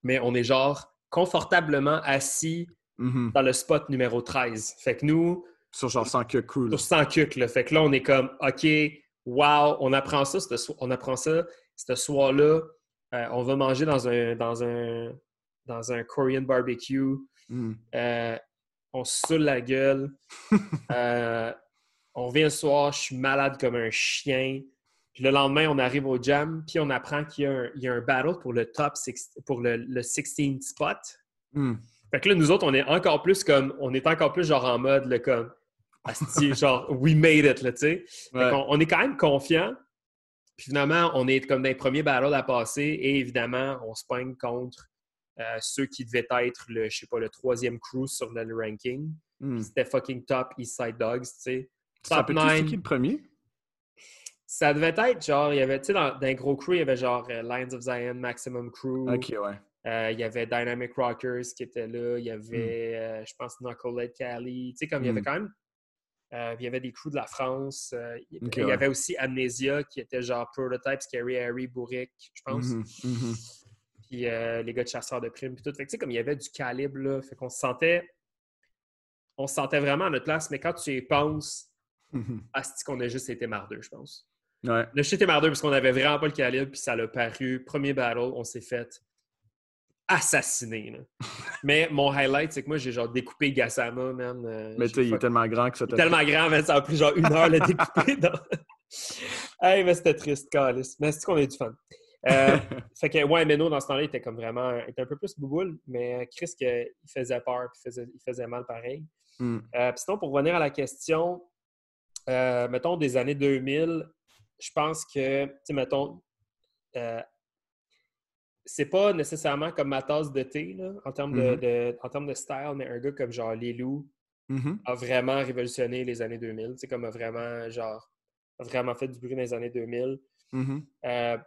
mais on est genre confortablement assis
Mhm.
dans le spot numéro 13. Fait que nous,
Sur genre 100 que cool.
sur 100 cucs, là. Fait que là, on est comme, OK, wow, on apprend ça, so- on apprend ça, ce soir-là. Euh, on va manger dans un, dans un, dans un Korean barbecue.
Mhm.
Euh, on se saoule la gueule. Euh, on revient le soir, je suis malade comme un chien. Puis le lendemain, on arrive au jam, puis on apprend qu'il y, a un- il y a un battle pour le top six- pour le, le 16 spot.
Mhm.
Fait que là, nous autres, on est encore plus comme, on est encore plus genre en mode, comme, asti, genre, we made it, là, tu sais. Fait
Ouais.
qu'on- on est quand même confiant. Puis finalement, on est comme dans les premiers battles à passer et évidemment, on se pogne contre euh, ceux qui devaient être le, je sais pas, le troisième crew sur le ranking.
Mhm.
C'était fucking top East Side Dogs, tu sais. Top
rappelles-tu c'est
9.
qui le premier?
Ça devait être genre, il y avait, tu sais, dans, dans un gros crew, il y avait genre euh, Lions of Zion, Maximum Crew.
Ok, ouais.
Euh, il y avait Dynamic Rockers qui était là. Il y
Hmm.
avait, euh, je pense, Knucklehead Cali. Tu sais, comme il y avait
Mm.
quand même. euh, il y avait des crews de la France. il y
ouais.
avait aussi Amnesia qui était genre Prototype, Scary Harry, Bourric, je pense.
Mhm. Mhm.
Puis les gars de chasseurs de primes. Puis tout. Fait que, tu sais, comme il y avait du calibre, là. Fait qu'on se sentait. On se sentait vraiment à notre place. Mais quand tu y penses, asti qu'on a juste été mardeux, je pense.
Ouais.
A juste été mardeux parce qu'on avait vraiment pas le calibre. Puis ça l'a paru. Premier battle, on s'est fait assassiner. là. Mais mon highlight, c'est que moi, j'ai genre découpé Gassama, man. euh,
Mais tu sais, il est tellement grand que ça
est
t'a
tellement grand, mais ça a pris genre une heure le découper. dans- hey, mais c'était triste, Calis. Mais c'est qu'on a eu du fun? Euh, fait que, ouais, Meno, dans ce temps-là, il était comme vraiment. Il était un peu plus bouboule, mais Chris, que, il faisait peur, puis il faisait, il faisait mal pareil. Euh, puis sinon, pour revenir à la question, euh, mettons des années 2000, je pense que, tu sais, mettons, euh, c'est pas nécessairement comme ma tasse de thé, là, en termes de,
Mhm.
de- en termes de style, mais un gars comme genre Lilou
Mhm.
a vraiment révolutionné les années 2000, tu sais, comme a vraiment, genre, a vraiment fait du bruit dans les années 2000.
Mhm.
Euh,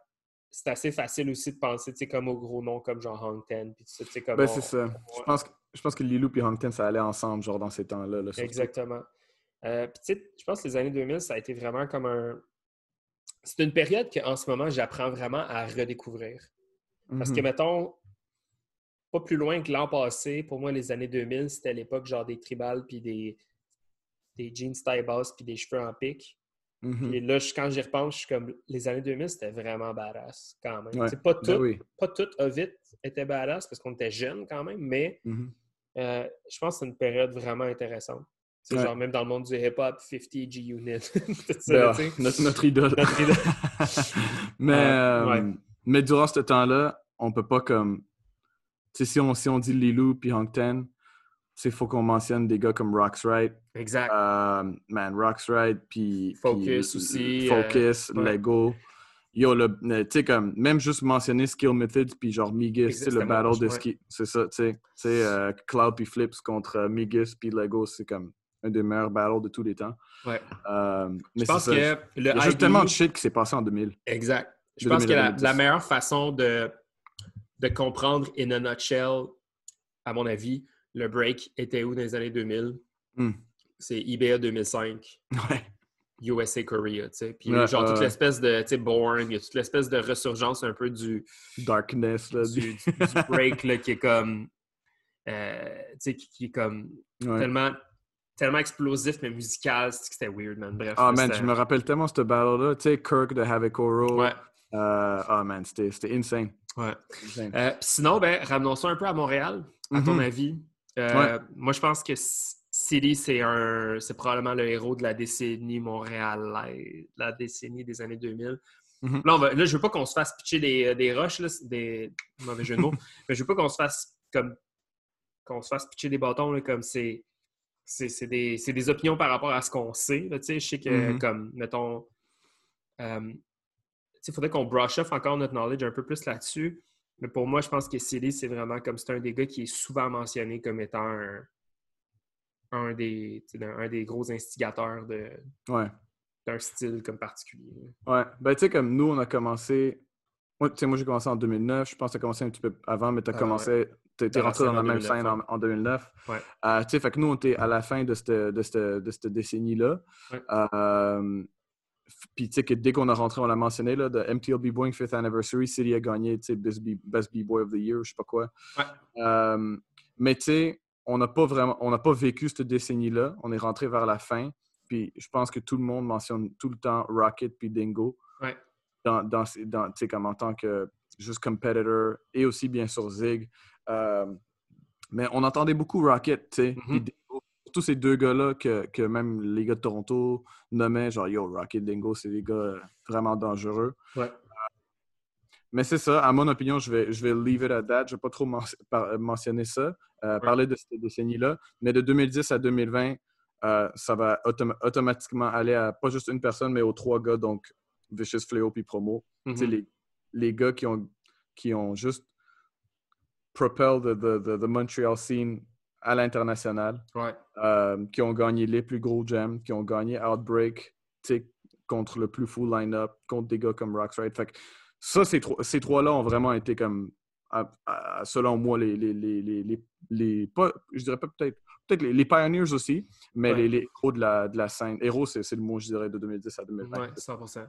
c'est assez facile aussi de penser, tu sais, comme aux gros noms comme genre Hang Ten, puis tout ça, tu sais, comme
Ben,
on-
c'est ça. Je pense, que, je pense que Lilou et Hongton, ça allait ensemble, genre dans ces temps-là. là.
Exactement. Euh, puis, tu sais, je pense que les années 2000, ça a été vraiment comme un. C'est une période qu'en ce moment, j'apprends vraiment à redécouvrir. Parce que,
Mhm.
mettons, pas plus loin que l'an passé, pour moi, les années 2000, c'était l'époque genre des tribales, puis des, des jeans taille basse, puis des cheveux en pique.
Mhm.
Et là, je- quand j'y repense, je suis comme. Les années 2000, c'était vraiment badass, quand même.
Ouais.
C'est pas tout,
Ben oui.
pas tout a vite était badass, parce qu'on était jeunes quand même, mais
Mhm.
euh, je pense que c'est une période vraiment intéressante. C'est
Ouais.
genre même dans le monde du hip-hop, 50 G-Unit.
Ben, notre, notre idole.
Notre idole.
mais,
Euh, ouais.
mais durant ce temps-là, on peut pas comme. Tu sais, si on, si on dit Lilou puis Hongton, il faut qu'on mentionne des gars comme Rox.
Exact.
Euh, man, Rox puis.
Focus aussi,
Focus,
euh, ouais.
Lego. Yo, le, tu sais, comme, même juste mentionner Skill Methods, puis genre Migus, sais, le battle de ski. C'est ça, tu sais. Tu sais, euh, Cloud puis Flips contre Migus puis Lego, c'est comme un des meilleurs battles de tous les temps.
Ouais.
Euh,
Je
mais
pense
c'est ça.
que le
Il y a juste tellement de shit qui s'est passé en 2000.
Exact. Je pense que
2000 à
la,
2010.
la meilleure façon de, de comprendre in a nutshell, à mon avis, le break était où dans les années 2000?
Hmm.
C'est IBA 2005.
Ouais.
USA Korea, tu sais. Puis
Ouais,
genre toute l'espèce de, tu sais, Born, il y a toute l'espèce de ressurgence un peu du,
Darkness, là.
du, du break là, qui est comme, euh, tu sais, qui, qui est comme
Ouais.
tellement, tellement explosif mais musical, c'était weird, man. Bref.
Ah, man, je me rappelle tellement ce battle-là. Tu sais, Kirk de Havoc Oro.
Ouais,
Euh, ah, man, c'était insane.
ouais.
Insane.
Euh, sinon, ben, ramenons ça un peu à Montréal, à ton
Mhm.
avis. Euh,
Ouais.
Moi, je pense que City, c'est un, c'est probablement le héros de la décennie montréalaise, la décennie des années 2000.
Mhm.
Là, on va- là, je veux pas qu'on se fasse pitcher des, des roches, là, des mauvais jeux de mots, mais je veux pas qu'on se fasse comme qu'on se fasse pitcher des bâtons là, comme c'est c'est c'est des, c'est des opinions par rapport à ce qu'on sait. là, je sais que,
Mhm.
comme, mettons, euh, il faudrait qu'on brush off encore notre knowledge un peu plus là-dessus. Mais pour moi, je pense que Silly, c'est vraiment comme c'est un des gars qui est souvent mentionné comme étant un, des, un des gros instigateurs de, d'un style comme particulier.
Ouais. Ben, tu sais, comme nous, on a commencé. Moi, moi j'ai commencé en 2009. Je pense que tu as commencé un petit peu avant, mais tu as ah, commencé. Tu es rentré dans la même scène en, 2009.
Ouais.
Euh, tu sais, fait que nous, on était à la fin de cette, de cette, de cette décennie-là. Euh, puis, tu sais, que dès qu'on a rentré, on l'a mentionné, là, de MTLB Boeing 5th Anniversary, City a gagné, tu sais, Best, B-Boy of the Year, je sais pas quoi. Euh, mais, tu sais, on n'a pas vraiment, on n'a pas vécu cette décennie-là. On est rentré vers la fin. Puis, je pense que tout le monde mentionne tout le temps Rocket puis Dingo. Dans, dans, dans tu sais, comme en tant que juste competitor et aussi, bien sûr, Zig. Euh, mais on entendait beaucoup Rocket, tu sais, mm-hmm tous ces deux gars-là que, que, même les gars de Toronto nommaient, genre Yo, Rocket Dingo, c'est des gars euh, vraiment dangereux.
Ouais.
Mais c'est ça, à mon opinion, je vais, je vais leave it at that. Je ne vais pas trop mentionner ça, euh, parler de cette décennie-là. Mais de 2010 à 2020, euh, ça va automatiquement aller à pas juste une personne, mais aux trois gars, donc Vicious Fléau puis Promo. Mm-hmm. les, les gars qui ont, qui ont juste propelled the, the, the Montreal scene à l'international, euh, qui ont gagné les plus gros jams, qui ont gagné Outbreak contre le plus full line-up, contre des gars comme Rocks Fait ça, ces, ces trois-là ont vraiment été comme, selon moi, les, les, les, les, pas, je dirais pas peut-être, peut-être les, pioneers aussi, mais les, les, héros de la, de la scène. Héros, c'est le mot, je dirais, de 2010 à 2020.
Oui, 100%.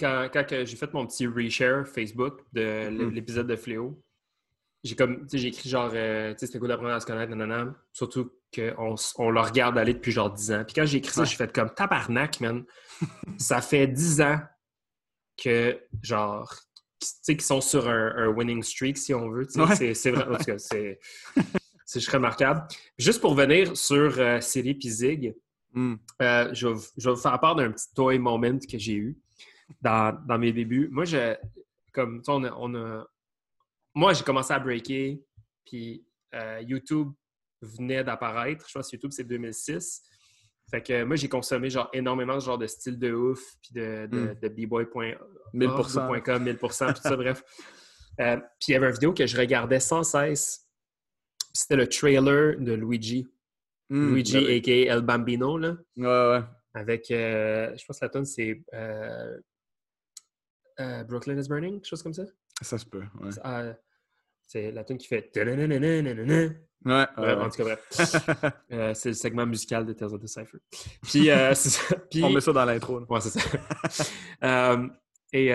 Quand, quand j'ai fait mon petit reshare Facebook de mm-hmm. l'épisode de Fléau, j'ai comme, j'ai écrit genre, euh, tu sais, c'était cool d'apprendre à se connaître, nanana. Surtout qu'on on le regarde aller depuis genre 10 ans. Puis quand j'ai écrit ça, j'ai fait comme tabarnak, man. ça fait 10 ans que, genre, tu sais, qu'ils sont sur un, winning streak, si on veut. C'est vrai. En tout cas, c'est juste remarquable. Juste pour venir sur euh, Siri puis Zig, hmm. euh, je, vais, je, vais, vous faire part d'un petit toy moment que j'ai eu dans, dans, mes débuts. Moi, je, comme, tu sais, on on a moi, j'ai commencé à breaker, puis euh, YouTube venait d'apparaître. Je pense que YouTube, c'est 2006. Fait que moi, j'ai consommé genre énormément ce genre de style de ouf, puis de, de, mm. de bboy.com, 1000%, tout ça, bref. Euh, puis il y avait une vidéo que je regardais sans cesse. C'était le trailer de Luigi. Hmm, Luigi, a.k.a. El Bambino, là.
Ouais, ouais.
Avec, euh, je pense que la tonne, c'est Brooklyn is Burning, quelque chose comme ça?
Ça se peut, ouais.
C'est la tune qui fait. Ouais, en tout cas, bref. Euh, c'est le segment musical de Tales of the Cypher. Puis, euh,
Puis, On met ça dans l'intro.
Ouais, c'est ça. Euh, et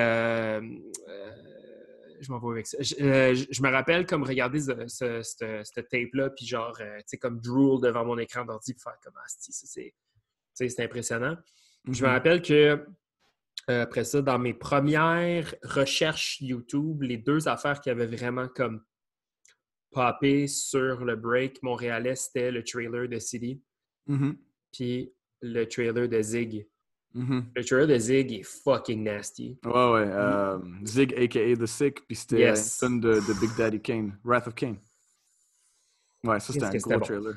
je m'en vais avec ça. Je, me rappelle comme regarder ce, ce, tape-là, puis genre, tu sais, comme drool devant mon écran d'ordi pour faire comme ah, c'est impressionnant. Je me mm-hmm. rappelle que euh, après ça, dans mes premières recherches YouTube, les deux affaires qui avaient vraiment comme popé sur le break montréalais, c'était le trailer de City,
mm-hmm.
puis le trailer de Zig. Le trailer de Zig est fucking nasty.
Ouais, ouais. Euh, Zig, a.k.a. The Sick, puis c'était yes. de, de, Big Daddy Kane, Wrath of Kane. Ouais, ça, c'était un gros trailer.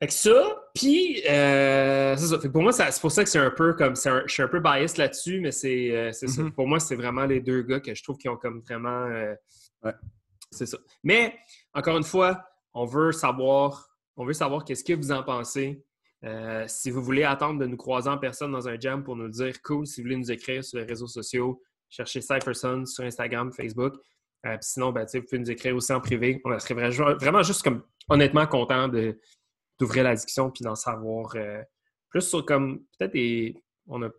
Fait que ça, puis euh, c'est ça. pour moi, c'est pour ça que c'est un peu comme. je suis un peu biased là-dessus, mais c'est euh, ça. Mm-hmm. Pour moi, c'est vraiment les deux gars que je trouve qui ont comme vraiment. Euh,
ouais.
C'est ça. Mais, encore une fois, on veut savoir. On veut savoir qu'est-ce que vous en pensez. Si vous voulez attendre de nous croiser en personne dans un jam pour nous dire cool, si vous voulez nous écrire sur les réseaux sociaux, cherchez Cypherson sur Instagram, Facebook. sinon, ben, vous pouvez nous écrire aussi en privé. On serait vraiment juste comme honnêtement content d'ouvrir la discussion puis d'en savoir euh, plus sur comme peut-être des. On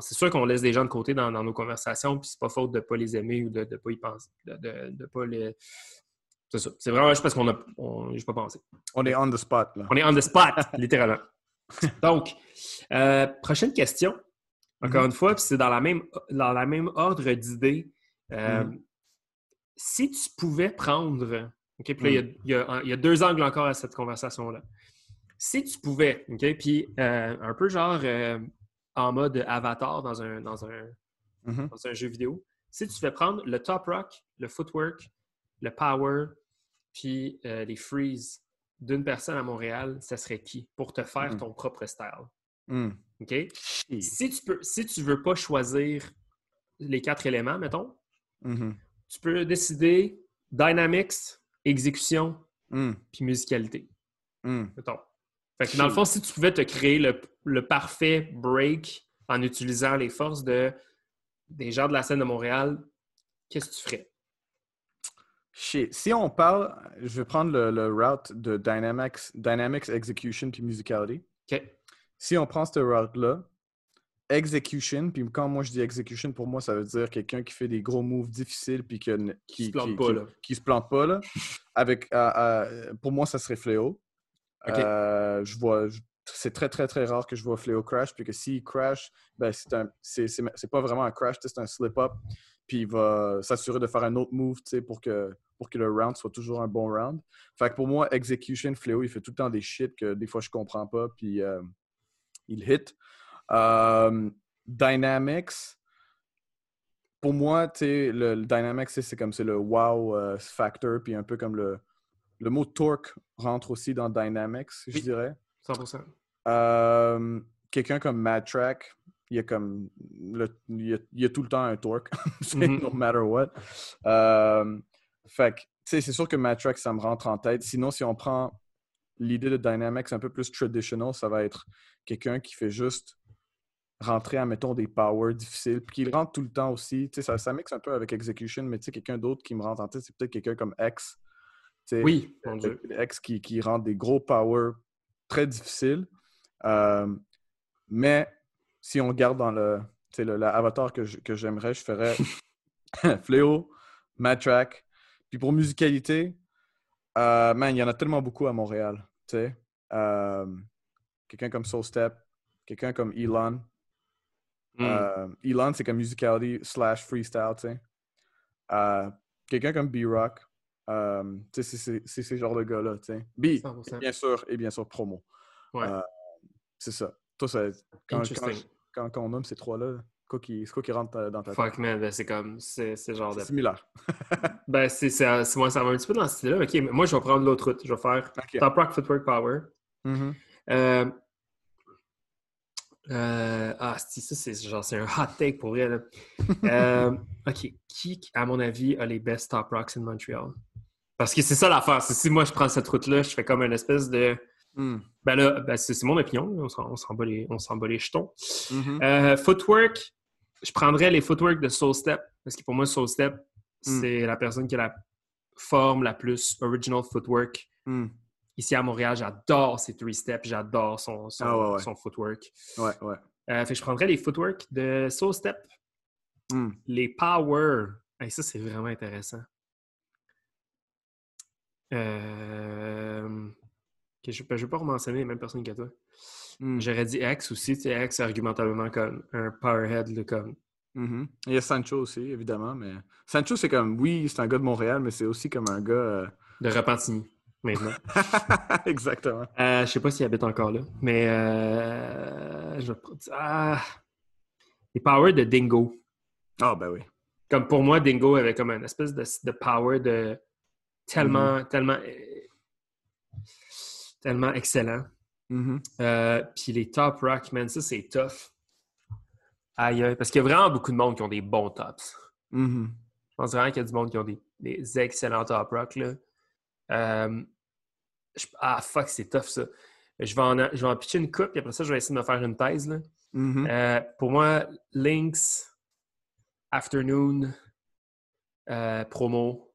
c'est sûr qu'on laisse des gens de côté dans, nos conversations, puis c'est pas faute de ne pas les aimer ou de ne pas y penser. De, pas les. C'est ça. C'est vraiment juste parce qu'on a. On, pas pensé.
On est on the spot, là.
On est on the spot, littéralement. Donc, euh, prochaine question. Encore mm-hmm. une fois, puis c'est dans la même dans la même ordre d'idées. Euh, mm-hmm. Si tu pouvais prendre OK? Puis là, il, y a, deux angles encore à cette conversation-là. Si tu pouvais, OK? Puis euh, un peu genre en mode avatar dans un, dans, un,
mm-hmm.
dans un jeu vidéo, si tu fais prendre le top rock, le footwork, le power, puis euh, les freeze d'une personne à Montréal, ça serait qui pour te faire mm. ton propre style?
Mm.
OK? Si tu peux, si tu veux pas choisir les quatre éléments, mettons,
Mhm.
tu peux décider dynamics, exécution,
Mm.
puis musicalité, mettons. Fait que dans le fond, si tu pouvais te créer le, le parfait break en utilisant les forces de, des gens de la scène de Montréal, qu'est-ce que tu ferais?
Shit. Si on parle, je vais prendre le, le route de Dynamics, Dynamics Execution puis Musicality.
OK.
Si on prend cette route-là, Execution, puis quand moi je dis Execution, pour moi, ça veut dire quelqu'un qui fait des gros moves difficiles puis qui,
se plante
qui-
pas,
qui-
là.
qui se plante pas. Là. Avec, euh, euh, pour moi, ça serait Fléau. Euh, je vois, je- c'est très, très, très rare que je vois Fléau crash, puis que s'il crash, ben, c'est un- c'est c'est- c'est pas vraiment un crash, c'est un slip-up, puis il va s'assurer de faire un autre move pour que, pour que le round soit toujours un bon round. Fait que pour moi, Execution, Fléau, il fait tout le temps des shit que des fois je comprends pas, puis euh, il hit. Euh, Dynamics, pour moi, le, le Dynamics, c'est c'est comme c'est le wow euh, factor, puis un peu comme le, le mot torque rentre aussi dans Dynamics, je
Oui.
dirais.
100%.
Euh, Quelqu'un comme Mad Track, il y a comme le- il, y a, il y a tout le temps un torque, c'est
Mhm.
no matter what. Euh, fait que, tu sais, c'est sûr que Mad Track, ça me rentre en tête. Sinon, si on prend l'idée de Dynamics un peu plus traditional, ça va être quelqu'un qui fait juste rentrer, admettons, des powers difficiles, puis qu'il rentre tout le temps aussi. Tu sais, ça, ça mixe un peu avec Execution, mais tu sais, quelqu'un d'autre qui me rentre en tête, c'est peut-être quelqu'un comme X. Tu sais,
Oui, mon Dieu.
le- X qui, qui rentre des gros powers très difficiles. Euh, mais si on garde dans le, le, l'avatar que, je- que j'aimerais, je ferais Fléau, Mad Track. Puis pour musicalité, euh, man, il y en a tellement beaucoup à Montréal. Tu sais, Euh, quelqu'un comme Soul Step, quelqu'un comme Elon.
Mm.
Euh, Elon, c'est comme musicality slash freestyle, tu sais. Euh, quelqu'un comme B-Rock. euh, tu sais, c'est- c'est c'est ces genres de gars-là, tu sais. B,
100%.
bien sûr, et bien sûr, promo.
Ouais.
C'est ça. Toi, ça, quand, quand,
Interesting.
quand- quand on nomme ces trois-là, c'est quoi qui, rentre dans ta tête?
Fuck, man, ben, c'est comme, c'est c'est genre de...
Similaire.
Ben, c'est, c'est, c'est- moi, ça va un petit peu dans ce style-là. OK, mais moi, je vais prendre l'autre route. Je vais faire
OK.
Top Rock Footwork Power.
Mhm.
Euh, euh, ah, c'est- ça, c'est genre, c'est un hot take pour vrai. là. Euh, OK, qui, à mon avis, a les best Top Rocks in Montreal? Parce que c'est ça l'affaire. Si moi, je prends cette route-là, je fais comme une espèce de...
Mm.
Ben là, ben, c'est, mon opinion. On s'en, bat les, bat jetons.
Mhm.
Euh, footwork, je prendrais les footwork de Soul Step. Parce que pour moi, Soul Step,
Mm.
c'est la personne qui a la forme la plus original footwork.
Mm.
Ici à Montréal, j'adore ses three steps, j'adore son, son,
Ah ouais, ouais.
son footwork.
Ouais, ouais.
Euh, fait que je prendrais les footwork de Soul Step, les power. Hey, ça, c'est vraiment intéressant. Euh... je ne vais pas mentionner les mêmes personnes que toi.
Mm.
J'aurais dit X aussi, tu sais, X argumentablement comme un powerhead, là, comme
Mhm. Il y a Sancho aussi, évidemment, mais Sancho, c'est comme, oui, c'est un gars de Montréal, mais c'est aussi comme un gars... euh,
de Repentigny, maintenant.
Exactement.
Euh, je sais pas s'il habite encore là, mais euh, je vais ah, les powers de Dingo.
Ah, ben oui.
Comme pour moi, Dingo avait comme une espèce de, de power de tellement, tellement, euh, tellement excellent.
Mhm.
Euh, Puis les top rock, man, ça c'est tough. Aïe, parce qu'il y a vraiment beaucoup de monde qui ont des bons tops.
Mhm.
Je pense vraiment qu'il y a du monde qui ont des, des excellents top rock. Là. Euh, je- ah, fuck, c'est tough ça. Je vais, en, je vais en pitcher une coupe, puis après ça, je vais essayer de me faire une thèse. Là.
Mhm.
Euh, pour moi, Lynx, Afternoon, Promo.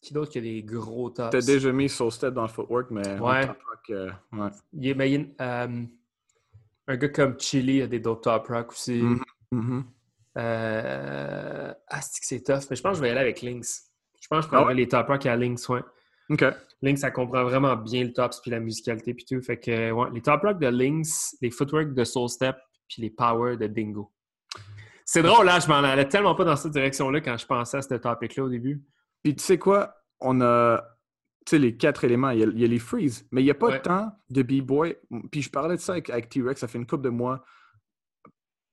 Qui d'autre qui a des gros tops?
T'as déjà mis Soul Step dans le footwork, mais
Ouais.
top rock, euh, ouais.
Il mais il euh, un gars comme Chili a des d'autres top rock aussi.
Mhm. Mhm.
Euh, ah, c'est que c'est tough. Mais je pense que je vais y aller avec Lynx. Je pense que je
Ah
prendrais
ouais?
les top rock à Lynx, ouais.
OK.
Lynx, ça comprend vraiment bien le tops puis la musicalité puis tout. Fait que, ouais, les top rock de Lynx, les footwork de Soul Step puis les power de Dingo. C'est drôle, là, je m'en allais tellement pas dans cette direction-là quand je pensais à ce topic-là au début.
Puis tu sais quoi? On a, tu sais, les quatre éléments. Il y a, il y a les freeze, mais il n'y a pas
Ouais.
tant de B-boy. Puis je parlais de ça avec, avec T-Rex, ça fait une couple de mois.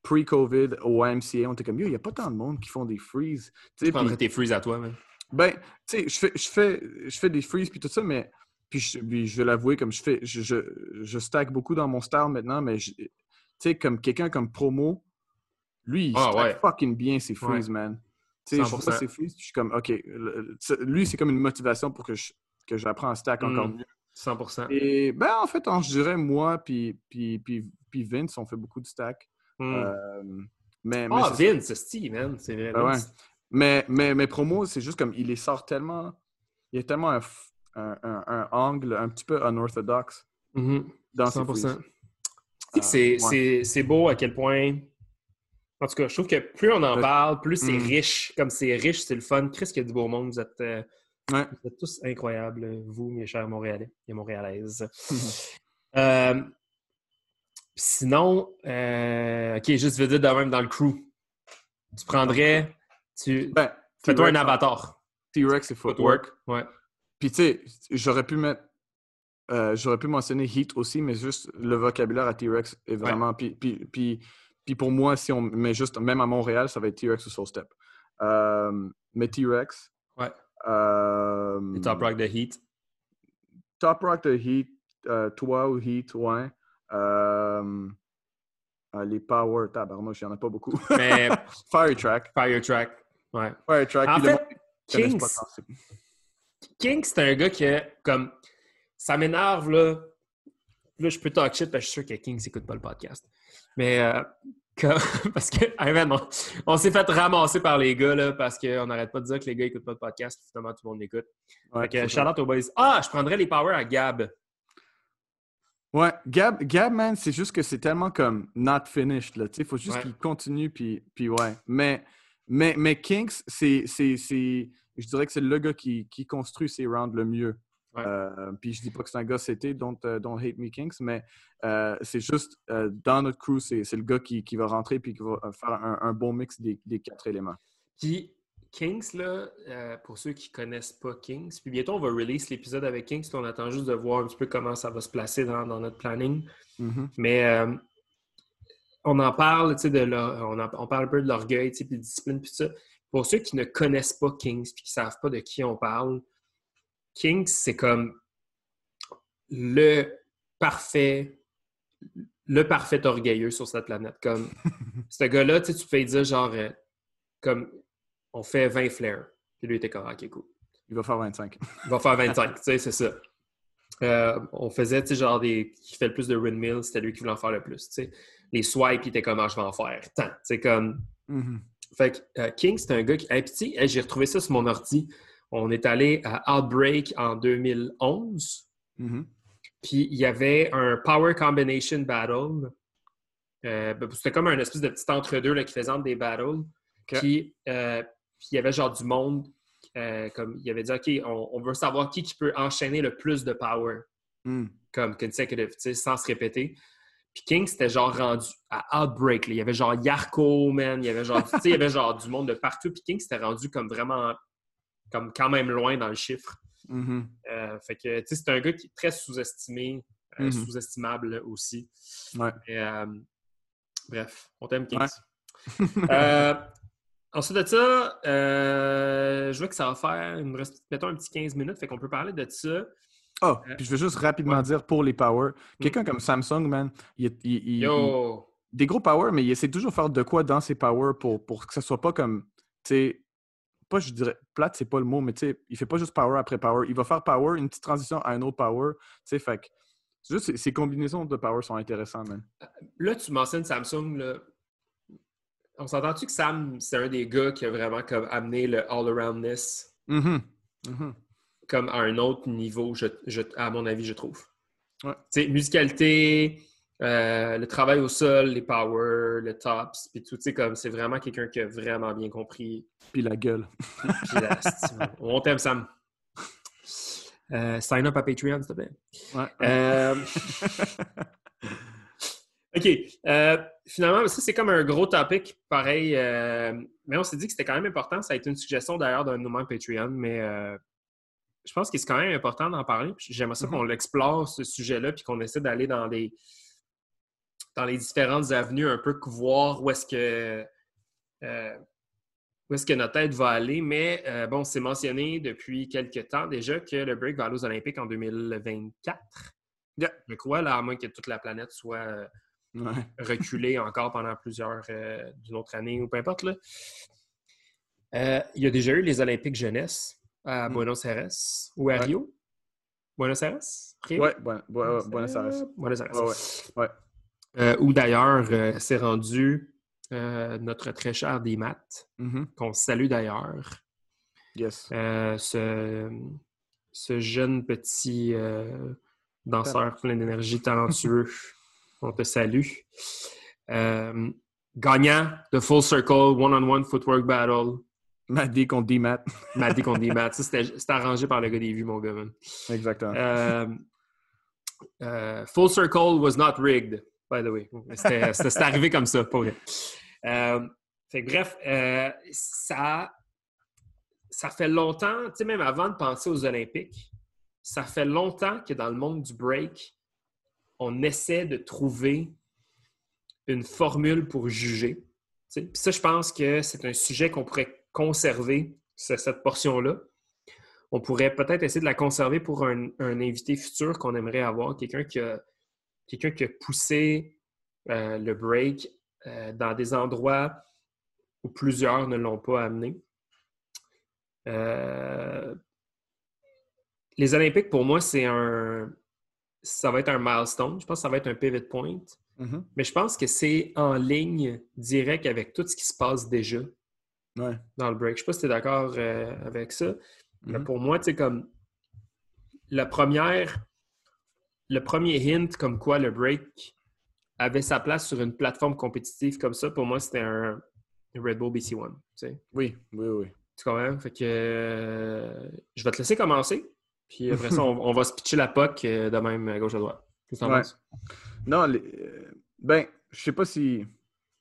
Pre-COVID, au YMCA, on était comme, yo, il n'y a pas tant de monde qui font des freeze. Tu
prendrais
puis-
tes freeze à toi, man.
Ben, tu sais, je fais, je, fais, je fais des freeze puis tout ça, mais puis je, puis je vais l'avouer, comme je fais, je, je, je stack beaucoup dans mon style maintenant, mais tu sais, comme quelqu'un comme Promo, lui, il
Ah,
stack
ouais.
fucking bien ses freeze, man. Tu sais, je vois
100%.
ses freeze, puis je suis comme, OK, le- lui, c'est comme une motivation pour que je- que j'apprends à stack encore
Mm.
mieux.
100%.
Et ben, en fait, on- je dirais, moi, puis, puis, puis, puis Vince, on fait beaucoup de stack.
Mm.
Euh, mais, mais
Ah,
c'est.
Vince, c'est Steve, man. C'est vrai.
Ben ouais. Mais, mais, mais c'est juste comme il les sort tellement. Il y a tellement un, un, un- un angle un petit peu unorthodoxe
Mhm.
dans ses
100%.
freezes.
Tu sais que c'est-
ouais.
c'est c'est beau à quel point. En tout cas, je trouve que plus on en parle, plus c'est
Mm.
riche. Comme c'est riche, c'est le fun. Chris, qu'il y a du beau monde. Vous êtes, euh,
Ouais.
vous êtes tous incroyables, vous, mes chers Montréalais et Montréalaises.
Mhm.
Euh, sinon, euh, ok, juste veux dire de même dans le crew. Tu prendrais. Tu,
Ben,
Fais-toi un
T-Rex,
avatar.
T-Rex et Footwork.
Ouais.
Puis tu sais, j'aurais pu mettre. j'aurais pu mentionner Heat aussi, mais juste le vocabulaire à T-Rex est vraiment. Puis, puis, puis, puis pour moi, si on met juste, même à Montréal, ça va être T-Rex ou Soul Step. Euh, mais T-Rex.
Ouais.
euh,
Top Rock de Heat.
Top Rock de Heat, euh, toi ou Heat, ouais. Les Power, tabarnouche, il n'y en a pas beaucoup.
Mais
Fire Track.
Fire Track. Ouais.
Fire Track.
En fait, Kings,
pas tant, c'est-
King, c'est un gars qui, comme, ça m'énerve, là. Là, je peux talk shit parce que je suis sûr que King n'écoute pas le podcast. Mais, euh, parce que, hey, man, on, on s'est fait ramasser par les gars, là, parce qu'on n'arrête pas de dire que les gars n'écoutent pas le podcast. Finalement, tout le monde l'écoute.
Ouais,
Fait que, shout aux boys. Ah, je prendrais les power à Gab.
Ouais, Gab, Gab, man, c'est juste que c'est tellement comme not finished, là. Il faut juste
Ouais.
qu'il continue, puis, puis ouais. Mais, mais, mais Kinks, c'est, c'est, c'est- je dirais que c'est le gars qui, qui construit ses rounds le mieux.
Ouais.
Euh, puis je dis pas que c'est un gars CT, don't, euh, don't hate me Kinks, mais euh, c'est juste euh, dans notre crew, c'est, c'est le gars qui, qui va rentrer puis qui va faire un, un bon mix des, des quatre éléments.
Puis, Kings, là, pour ceux qui connaissent pas Kings, puis bientôt on va release l'épisode avec Kings, on attend juste de voir un petit peu comment ça va se placer dans, dans notre planning.
Mhm.
Mais on en parle, de leur- on, en- on parle un peu de l'orgueil, puis de discipline, puis ça. Pour ceux qui ne connaissent pas Kings, puis qui ne savent pas de qui on parle, Kings, c'est comme le parfait, le parfait orgueilleux sur cette planète. Comme, ce gars-là, tu sais, tu peux lui dire genre, euh, comme, on fait 20 flares. Puis lui, il était comme, ok, cool.
Il va faire 25.
Il va faire 25, tu sais, c'est ça. Euh, on faisait, tu sais, genre, des... qui fait le plus de windmills, c'était lui qui voulait en faire le plus, tu sais. Les swipes, il était comme, ah, je vais en faire tant. C'est comme...
Mhm.
Fait que euh, King, c'est un gars qui... Hey, puis, tu sais, hey, j'ai retrouvé ça sur mon ordi. On est allé à Outbreak en 2011,
Mhm.
puis il y avait un Power Combination Battle. Euh, ben, c'était comme un espèce de petit entre-deux qui faisait entre des battles. Puis, euh, puis il y avait genre du monde, euh, comme il avait dit, OK, on, on veut savoir qui, qui peut enchaîner le plus de power,
Mhm.
comme consecutive, sans se répéter. Puis King, c'était genre rendu à Outbreak. là. Il y avait genre Yarko, man. Il y avait genre, il y avait genre du monde de partout. Puis King, c'était rendu comme vraiment, comme quand même loin dans le chiffre.
Mhm.
Euh, fait que, tu sais, c'est un gars qui est très sous-estimé, euh,
Mhm.
sous-estimable aussi.
Ouais.
Euh, bref, on t'aime, Kings.
Ouais.
Ensuite de ça, je vois que ça va faire, il me reste, mettons, un petit 15 minutes, fait qu'on peut parler de ça.
Ah,
Euh,
puis je veux juste rapidement
ouais.
dire pour les power, quelqu'un comme Samsung, man, il, il- il- il-
Yo!
des gros power, mais il essaie toujours de faire de quoi dans ses power pour, pour que ça soit pas comme, tu sais, pas je dirais, plate, c'est pas le mot, mais tu sais, il fait pas juste power après power. Il va faire power, une petite transition à un autre power, tu sais, fait que, c'est juste, ces- combinaisons de power sont intéressantes, man.
Là, tu mentionnes Samsung, là. On s'entend-tu que Sam, c'est un des gars qui a vraiment comme amené le all-aroundness?
Mhm. Mhm.
comme à un autre niveau, je- je- à mon avis, je trouve.
Ouais.
Tu sais, musicalité, euh, le travail au sol, les powers, le tops, puis tout, tu sais, comme c'est vraiment quelqu'un qui a vraiment bien compris.
Puis la gueule.
Puis c'est- on t'aime, Sam. Euh, sign up à Patreon, s'il te plaît.
Ouais.
Euh, OK. Finalement, ça, c'est comme un gros topic, pareil. mais on s'est dit que c'était quand même important. Ça a été une suggestion d'ailleurs d'un membres Patreon, mais je pense que c'est quand même important d'en parler. J'aimerais ça
Mhm.
qu'on l'explore, ce sujet-là, puis qu'on essaie d'aller dans des dans les différentes avenues, un peu voir où est-ce que euh, où est-ce que notre tête va aller. Mais euh, bon, c'est mentionné depuis quelques temps déjà que le break va aller aux Olympiques en 2024.
Yeah.
Je crois, là, à moins que toute la planète soit euh, reculer encore pendant plusieurs, euh, d'une autre année ou peu importe. Là. Euh, il y a déjà eu les Olympiques jeunesse à
Mm.
Buenos Aires ou à
Ouais.
Rio. Buenos Aires? Rio?
Ouais, Buenos Aires.
Buenos Aires.
Ouais, ouais, ouais.
Euh, où d'ailleurs euh, s'est rendu euh, notre très cher des maths,
Mhm.
qu'on salue d'ailleurs.
Yes.
Ce, ce jeune petit danseur plein d'énergie, talentueux, on te salue. Gagnant de Full Circle One-on-One Footwork Battle,
Maddy contre D-Mat.
Maddy contre. Ça, C'était arrangé par le gars des vues, mon gars.
Exactement.
Full Circle was not rigged, by the way. C'est arrivé comme ça, vrai. Euh, bref, euh, ça, ça fait longtemps, tu sais, même avant de penser aux Olympiques, ça fait longtemps que dans le monde du break, on essaie de trouver une formule pour juger. Puis ça, je pense que c'est un sujet qu'on pourrait conserver, ce- cette portion-là on pourrait peut-être essayer de la conserver pour un, un invité futur qu'on aimerait avoir, quelqu'un qui a, quelqu'un qui a poussé euh, le break euh, dans des endroits où plusieurs ne l'ont pas amené. Euh, les Olympiques, pour moi, c'est un. Ça va être un milestone. Je pense que ça va être un pivot point.
Mhm.
Mais je pense que c'est en ligne direct avec tout ce qui se passe déjà
Ouais.
dans le break. Je sais pas si tu es d'accord euh, avec ça. Mais
Mhm.
pour moi, sais, comme la première, le premier hint comme quoi le break avait sa place sur une plateforme compétitive comme ça, pour moi, c'était un Red Bull BC One. Tu sais.
Oui, oui, oui.
Tu comprends? Fait que euh, je vais te laisser commencer. Puis après ça, on, on va se pitcher la POC euh, de même à gauche à droite. Qu'est-ce que t'en
Ouais.
penses?
Non, les- euh, ben, je sais pas si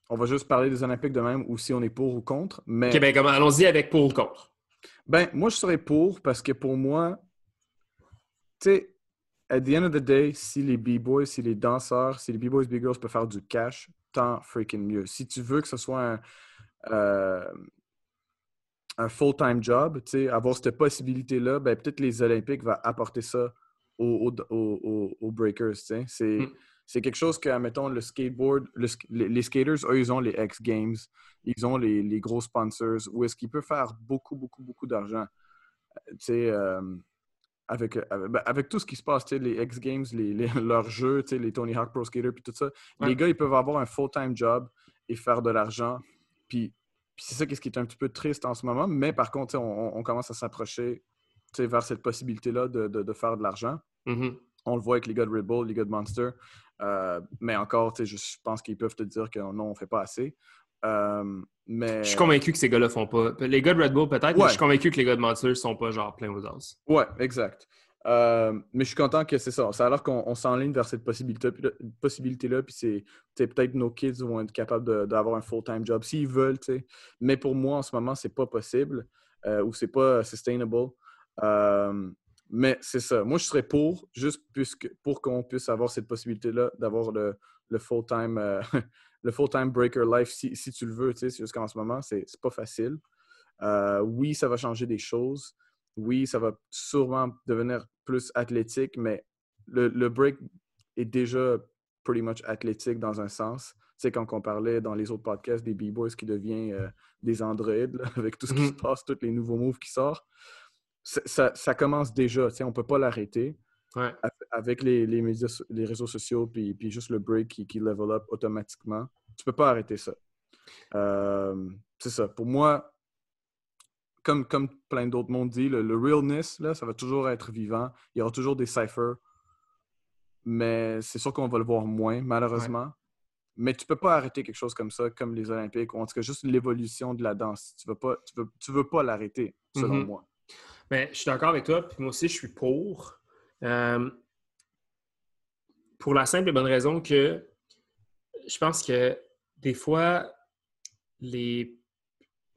on va juste parler des Olympiques de même ou si on est pour ou contre, mais
Ok, ben comme- allons-y avec pour ou contre.
ben, moi, je serais pour parce que pour moi, tu sais, at the end of the day, si les B-boys, si les danseurs, si les B-boys, B-girls peuvent faire du cash, tant freaking mieux. Si tu veux que ce soit un, euh, un full-time job, tu sais, avoir cette possibilité-là, ben, peut-être les Olympiques vont apporter ça aux, aux, aux- aux- breakers, tu sais. C'est,
Mm.
quelque chose que, admettons, le skateboard, le les, les skaters, eux, ils ont les X Games, ils ont les, les gros sponsors, où est-ce qu'ils peuvent faire beaucoup, beaucoup, beaucoup d'argent. Euh, Tu sais, euh, avec, avec, ben, avec tout ce qui se passe, les X Games, les, les- leurs jeux, les Tony Hawk Pro Skater, puis tout ça,
Ouais.
les gars, ils peuvent avoir un full-time job et faire de l'argent. Puis, c'est ça qui est un petit peu triste en ce moment. Mais par contre, on, on commence à s'approcher vers cette possibilité-là de, de- de faire de l'argent.
Mhm.
On le voit avec les gars de Red Bull, les gars de Monster. Euh, mais encore, je pense qu'ils peuvent te dire que non, on ne fait pas assez. Euh, mais...
Je suis convaincu que ces gars-là font pas. Les gars de Red Bull, peut-être, mais
Ouais.
je suis convaincu que les gars de Monster sont pas genre plein aux as.
Ouais, exact. Euh, mais je suis content que c'est ça. Ça a l'air qu'on on s'enligne vers cette possibilité- possibilité-là. Puis c'est peut-être nos kids vont être capables d'avoir un full-time job s'ils veulent. tu sais. Mais pour moi, en ce moment, c'est pas possible euh, ou c'est pas sustainable. Euh, mais c'est ça. Moi, je serais pour, juste puisque, pour qu'on puisse avoir cette possibilité-là d'avoir le, le full-time le full-time breaker life si, si tu le veux. tu sais. C'est juste qu'en ce moment, c'est pas facile. Euh, oui, ça va changer des choses. Oui, ça va sûrement devenir plus athlétique, mais le, le break est déjà pretty much athlétique dans un sens. Tu sais, quand on parlait dans les autres podcasts des B-Boys qui deviennent euh, des androïdes là, avec tout ce qui se passe, tous les nouveaux moves qui sortent, ça, ça- ça commence déjà. Tu sais, on ne peut pas l'arrêter
Ouais.
Avec les, les médias, so- les réseaux sociaux, puis, puis juste le break qui, qui level up automatiquement. Tu peux pas arrêter ça. Euh, c'est ça. Pour moi, comme, comme plein d'autres mondes dit, le, le realness, là, ça va toujours être vivant. Il y aura toujours des ciphers. Mais c'est sûr qu'on va le voir moins, malheureusement. Mais tu peux pas arrêter quelque chose comme ça, comme les Olympiques, ou en tout cas juste l'évolution de la danse. Tu veux pas, tu veux, tu veux pas l'arrêter, selon
Mhm.
moi.
Mais je suis d'accord avec toi, puis moi aussi, je suis pour. Euh, pour la simple et bonne raison que je pense que des fois, les.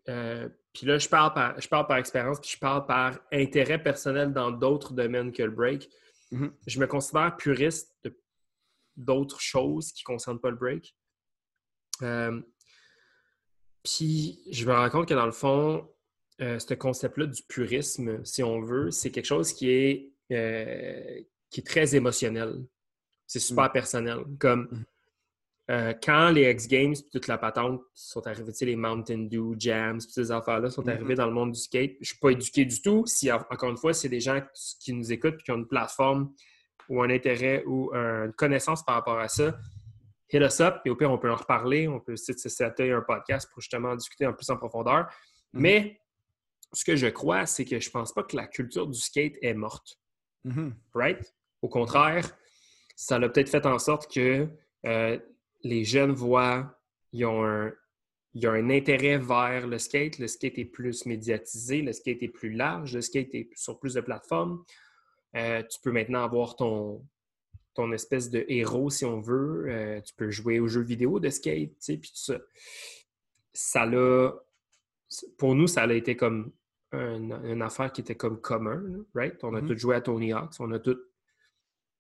euh, puis là, je parle, par, je parle par expérience, puis je parle par intérêt personnel dans d'autres domaines que le break.
Mhm.
Je me considère puriste de d'autres choses qui ne concernent pas le break. Euh, puis je me rends compte que dans le fond, euh, ce concept-là du purisme, si on veut, c'est quelque chose qui est, euh, qui est très émotionnel. C'est super
Mm.
personnel. Comme
Mm.
euh, quand les X Games et toute la patente sont arrivés, tu sais, les Mountain Dew, Jams, ces affaires-là sont arrivés dans le monde du skate, je suis pas éduqué du tout. Si, encore une fois, c'est des gens qui nous écoutent et qui ont une plateforme ou un intérêt ou une connaissance par rapport à ça, hit us up et au pire, on peut en reparler. On peut setter un podcast pour justement en discuter en plus en profondeur.
Mhm.
Mais ce que je crois, c'est que je pense pas que la culture du skate est morte.
Mhm.
Right? Au contraire, ça l'a peut-être fait en sorte que euh, les jeunes voient, ils ont un, il y a un intérêt vers le skate. Le skate est plus médiatisé, le skate est plus large, le skate est sur plus de plateformes. Euh, tu peux maintenant avoir ton, ton espèce de héros, si on veut. Euh, tu peux jouer aux jeux vidéo de skate, tu sais, puis tout ça. Ça l'a... Pour nous, ça a été comme un- une affaire qui était comme commun, right? On a
Mhm.
tous joué à Tony Hawk, on a tous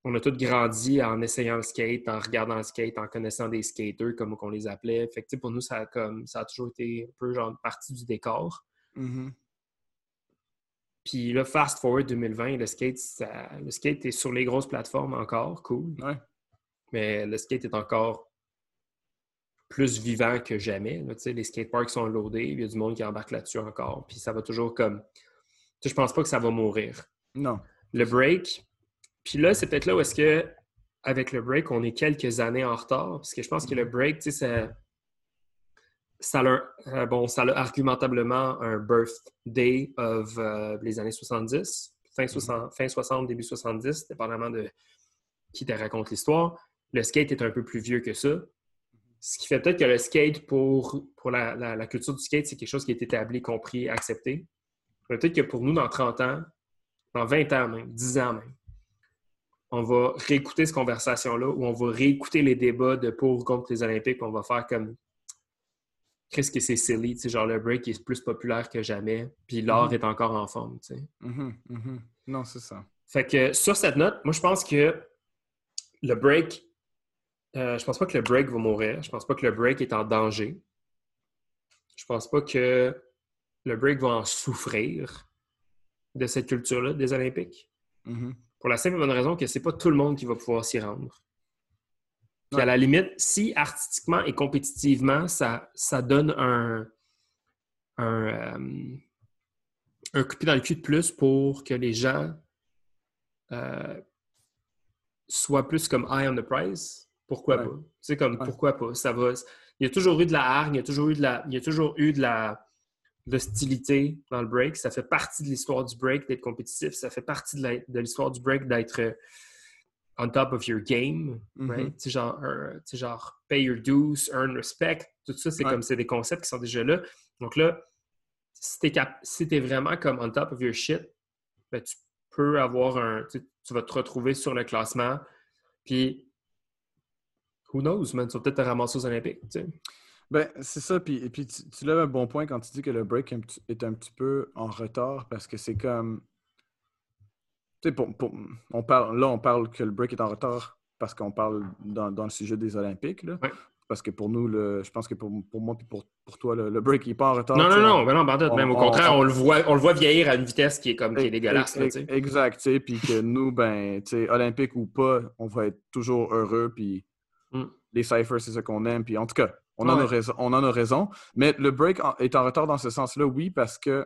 on a tous grandi en essayant le skate, en regardant le skate, en connaissant des skaters, comme on les appelait. Fait que, pour nous, ça a, comme, ça a toujours été un peu genre partie du décor.
Mhm.
Puis là, fast forward 2020, le skate, ça- le skate est sur les grosses plateformes encore, cool.
Ouais.
Mais le skate est encore plus vivant que jamais. là. Les skateparks sont loadés, il y a du monde qui embarque là-dessus encore. Puis ça va toujours comme. Je pense pas que ça va mourir.
Non.
Le break. Puis là, c'est peut-être là où est-ce que, avec le break, on est quelques années en retard. Parce que je pense que le break, tu sais, ça. Ça a, euh, bon, ça a argumentablement un birthday of euh, les années 70, fin 60, fin 60, début 70, dépendamment de qui te raconte l'histoire. Le skate est un peu plus vieux que ça. Ce qui fait peut-être que le skate, pour, pour la, la- la culture du skate, c'est quelque chose qui est établi, compris, accepté. Peut-être que pour nous, dans 30 ans, dans 20 ans même, 10 ans même, on va réécouter cette conversation-là ou on va réécouter les débats de pour ou contre les Olympiques, on va faire comme qu'est-ce que c'est silly, tu sais, genre le break est plus populaire que jamais, puis l'art
Mhm.
est encore en forme, tu sais.
Mhm. Mhm. Non, c'est ça.
Fait que sur cette note, moi je pense que le break, euh, je pense pas que le break va mourir. Je pense pas que le break est en danger. Je pense pas que le break va en souffrir de cette culture-là des Olympiques. Pour la simple et bonne raison que c'est pas tout le monde qui va pouvoir s'y rendre. Puis à la limite, si artistiquement et compétitivement, ça, ça donne un, un, euh, un coup de pied dans le cul de plus pour que les gens euh, soient plus comme eye on the prize, pourquoi
Ouais.
pas? Tu sais, comme
Ouais.
pourquoi pas? Ça va. Il y a toujours eu de la hargne, il y a toujours eu de la. Il y a toujours eu de la de l'hostilité dans le break. Ça fait partie de l'histoire du break d'être compétitif. Ça fait partie de l'histoire du break d'être euh, on top of your game.
Mhm.
right? Tu genre, euh, genre, pay your dues, earn respect. Tout ça, c'est
Ouais.
comme c'est des concepts qui sont déjà là. Donc là, si tu es, vraiment comme on top of your shit, ben, tu peux avoir un. Tu vas te retrouver sur le classement. Puis, who knows, man, tu vas peut-être te ramasser aux Olympiques. tu sais.
Ben, c'est ça. Puis, et puis tu, tu lèves un bon point quand tu dis que le break est un petit- peu en retard parce que c'est comme. Tu sais, pour, pour- on parle, là, on parle que le break est en retard parce qu'on parle dans, dans le sujet des Olympiques. Là. Parce que pour nous, le, je pense que pour, pour moi et pour, pour toi, le, le break n'est pas en retard.
Non, non, non,
on-
ben non, ben,
on-
même au
on-
contraire,
on-
on, le voit, on le voit vieillir à une vitesse qui est comme qui est dégueulasse. là.
Exact, tu sais, puis que nous, ben, tu sais, olympique ou pas, on va être toujours heureux, puis
Mm.
les ciphers, c'est ce qu'on aime, puis en tout cas, on, en a raison, on en a raison. Mais le break en- est en retard dans ce sens-là, oui, parce que,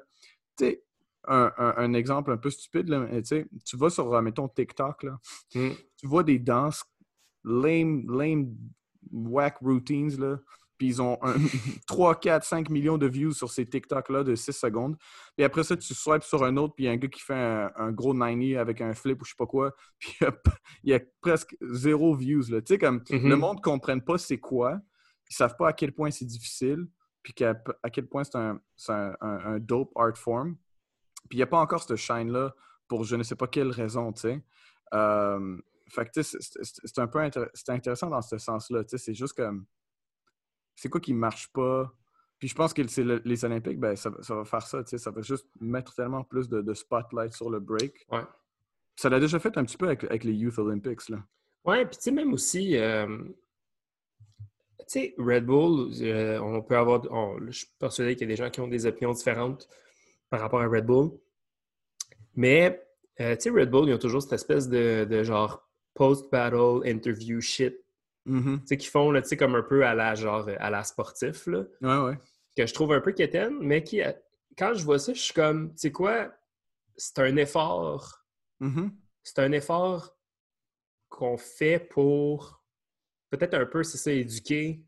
tu sais, un, un- un exemple un peu stupide, là, mais tu vas sur, mettons, TikTok, là,
Mm.
tu vois des danses lame, lame, whack routines, là, puis ils ont un, 3, 4, 5 millions de views sur ces TikTok-là de 6 secondes. Puis après ça, tu swipes sur un autre, puis il y a un gars qui fait un, un gros 90 avec un flip ou je sais pas quoi, puis il y a, il y a presque zéro views. Là. Tu sais, comme le monde ne comprenne pas c'est quoi, ils savent pas à quel point c'est difficile, puis à quel point c'est un, un, dope art form. Puis il n'y a pas encore ce shine-là pour je ne sais pas quelle raison, tu sais. Euh, fait que, c'est- un peu intér- intéressant dans ce sens-là. Tu sais, c'est juste comme. C'est quoi qui marche pas? Puis je pense que le- les Olympiques, ben, ça, va- ça va faire ça. Tu sais, ça va juste mettre tellement plus de, de spotlight sur le break.
Ouais.
Ça l'a déjà fait un petit peu avec, avec les Youth Olympics. Là.
Ouais, puis tu sais, même aussi, euh, tu sais, Red Bull, euh, on peut avoir, on- je suis persuadé qu'il y a des gens qui ont des opinions différentes par rapport à Red Bull. Mais, euh, tu sais, Red Bull, ils ont toujours cette espèce de, de genre post-battle interview shit
Mhm.
Tu sais, qui font, tu sais, comme un peu à la, genre, à la sportif, là,
Ouais, ouais.
que je trouve un peu quétaine, mais qui, quand je vois ça, je suis comme, tu sais quoi, c'est un effort,
Mhm.
c'est un effort qu'on fait pour peut-être un peu, c'est ça, éduquer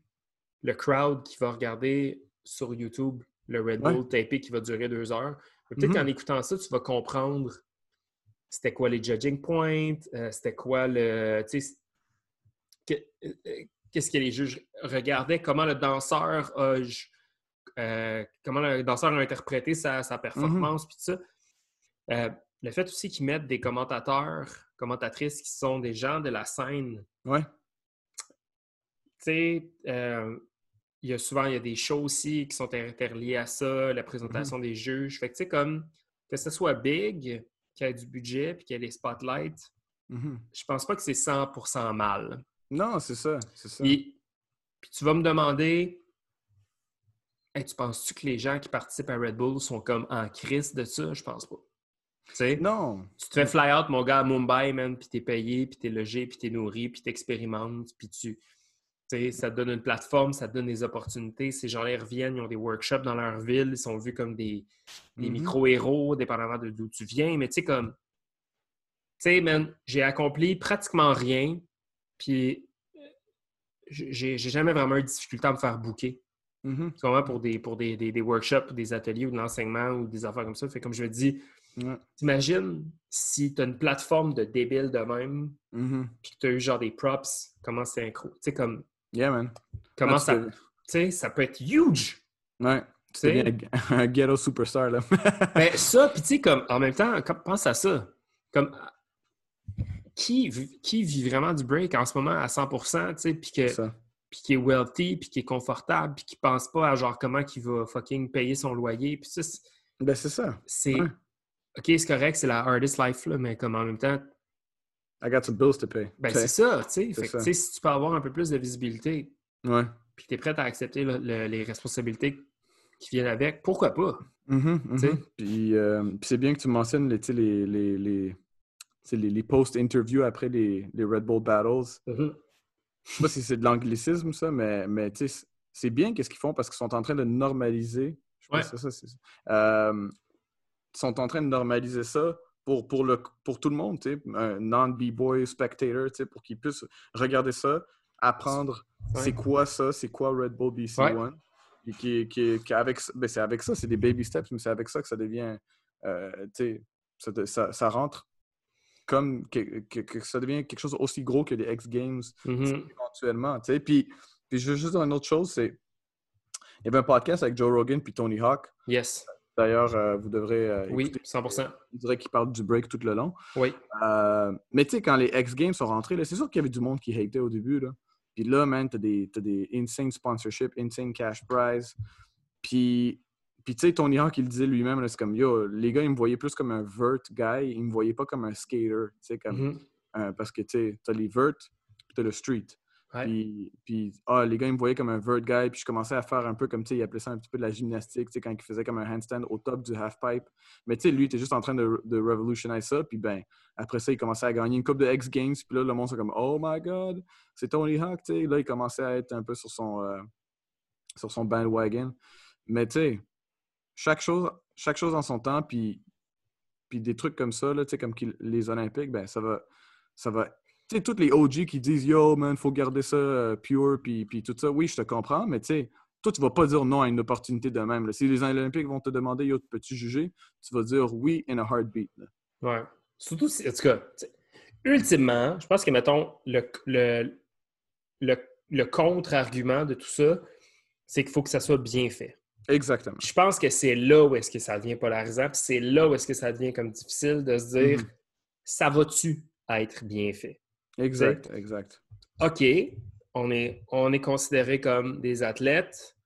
le crowd qui va regarder sur YouTube le Red
Ouais.
Bull tapé qui va durer deux heures. Peut-être
Mhm.
qu'en écoutant ça, tu vas comprendre c'était quoi les judging points, euh, c'était quoi le. tu sais, que- euh, Qu'est-ce que les juges regardaient, comment le danseur a. euh, comment le danseur a interprété sa, sa performance, puis tout ça. Euh, le fait aussi qu'ils mettent des commentateurs, commentatrices qui sont des gens de la scène
Ouais.
Tu sais, euh, il y a souvent il y a des shows aussi qui sont interliés à ça, la
Mhm.
présentation des juges. Fait que tu sais, comme que ce soit big, qu'il y ait du budget puis qu'il y ait les spotlights,
Mhm.
je pense pas que c'est 100% mal.
Non, c'est ça. C'est ça.
Puis, puis tu vas me demander, Hey, tu penses-tu que les gens qui participent à Red Bull sont comme en crise de ça? Je pense pas. Tu sais,
Non.
tu te fais fly out, mon gars, à Mumbai, man, puis t'es payé, puis t'es logé, puis t'es nourri, puis t'expérimentes, puis tu... tu sais, ça te donne une plateforme, ça te donne des opportunités. Ces gens-là, reviennent, ils ont des workshops dans leur ville, ils sont vus comme des, des
Mhm.
micro-héros, dépendamment de d'où tu viens. Mais tu sais, comme... Tu sais, man, j'ai accompli pratiquement rien, puis euh, j'ai jamais vraiment eu de difficulté à me faire booker.
Mhm.
Tu comprends? Pour des, pour des, des, des workshops, des ateliers ou de l'enseignement ou des affaires comme ça. Fait comme je me dis,
Ouais.
t'imagines si tu as une plateforme de débile de même,
Mhm.
puis que tu as eu genre des props, comment c'est incro. Tu sais, comme,
Yeah, man.
comment ça. Tu sais, ça peut être huge!
Ouais.
Tu
C'est un, un ghetto superstar, là.
Ben, ça, puis tu sais, comme, en même temps, comme- pense à ça. Comme, qui, vit- qui vit vraiment du break en ce moment à 100%, tu sais, puis que. puis qui est wealthy, puis qui est confortable, puis qui pense pas à genre comment il va fucking payer son loyer. Puis ça, c'est-
Ben, c'est ça.
c'est...
Ouais.
OK, c'est correct, c'est la hardest life, là, mais comme en même temps,
I got some bills to pay.
ben c'est ça, tu sais. Si tu peux avoir un peu plus de visibilité,
Ouais.
puis tu es prêt à accepter le- les responsabilités qui viennent avec, pourquoi pas?
Mhm.
sais?
Puis, euh, puis c'est bien que tu mentionnes les, les, les, les, post-interviews après les, les Red Bull Battles. Je sais pas si c'est de l'anglicisme, ça, mais, mais tu sais, c'est bien qu'est-ce qu'ils font parce qu'ils sont en train de normaliser. Je pense
Ouais.
que c'est ça. c'est ça. Euh, ils sont en train de normaliser ça pour, pour, le, pour tout le monde, un non-B-boy spectator, pour qu'ils puissent regarder ça, apprendre
Ouais.
c'est quoi ça, c'est quoi Red Bull BC1. Et qui, qui, qui avec, ben, c'est avec ça, c'est des baby steps, mais c'est avec ça que ça devient, euh, ça, ça, ça rentre comme que, que- que ça devient quelque chose aussi gros que les X Games
Mhm.
éventuellement. tu sais. Puis, puis je veux juste dire une autre chose, c'est il y avait un podcast avec Joe Rogan puis Tony Hawk.
Yes.
D'ailleurs, euh, vous devrez euh,
Oui,
écouter.
100%.
On dirait qu'il parle du break tout le long.
Oui.
Euh, mais tu sais, quand les X Games sont rentrés, c'est sûr qu'il y avait du monde qui hatait au début. Là. Puis là, man, t'as des, t'as des insane sponsorships, insane cash prize. Puis, puis tu sais, Tony Hawk, il le disait lui-même, c'est comme, yo, les gars, ils me voyaient plus comme un vert guy, ils me voyaient pas comme un skater, tu sais, comme,
Mhm.
euh, parce que, tu sais, t'as les vert, puis t'as le street. Puis, ah, les gars, ils me voyaient comme un vert guy, puis je commençais à faire un peu comme, tu sais, ils appelaient ça un petit peu de la gymnastique, tu sais, quand ils faisaient comme un handstand au top du half-pipe. Mais tu sais, lui, il était juste en train de, de ça, puis ben, après ça, il commençait à gagner une coupe de X Games, puis là, le monde, c'est comme, oh my god, c'est Tony Hawk, tu sais. Là, il commençait à être un peu sur son, euh, sur son bandwagon. Mais tu sais, chaque chose, chaque chose en son temps, puis, puis des trucs comme ça, tu sais, comme les Olympiques, ben, ça va, ça va sais, tous les OG qui disent Yo, man, faut garder ça euh, pure, puis, puis tout ça, oui, je te comprends, mais tu sais, toi, tu vas pas dire non à une opportunité de même. là. Si les Olympiques vont te demander Yo, peux-tu juger tu vas dire oui in a heartbeat. là.
Ouais. Surtout si, en tout cas, ultimement, je pense que, mettons, le, le, le, le contre-argument de tout ça, c'est qu'il faut que ça soit bien fait.
Exactement.
Je pense que c'est là où est-ce que ça devient polarisant, puis c'est là où est-ce que ça devient comme difficile de se dire,
Mhm.
ça va-tu être bien fait?
Exact, exact.
OK, on est, on est considéré comme des athlètes,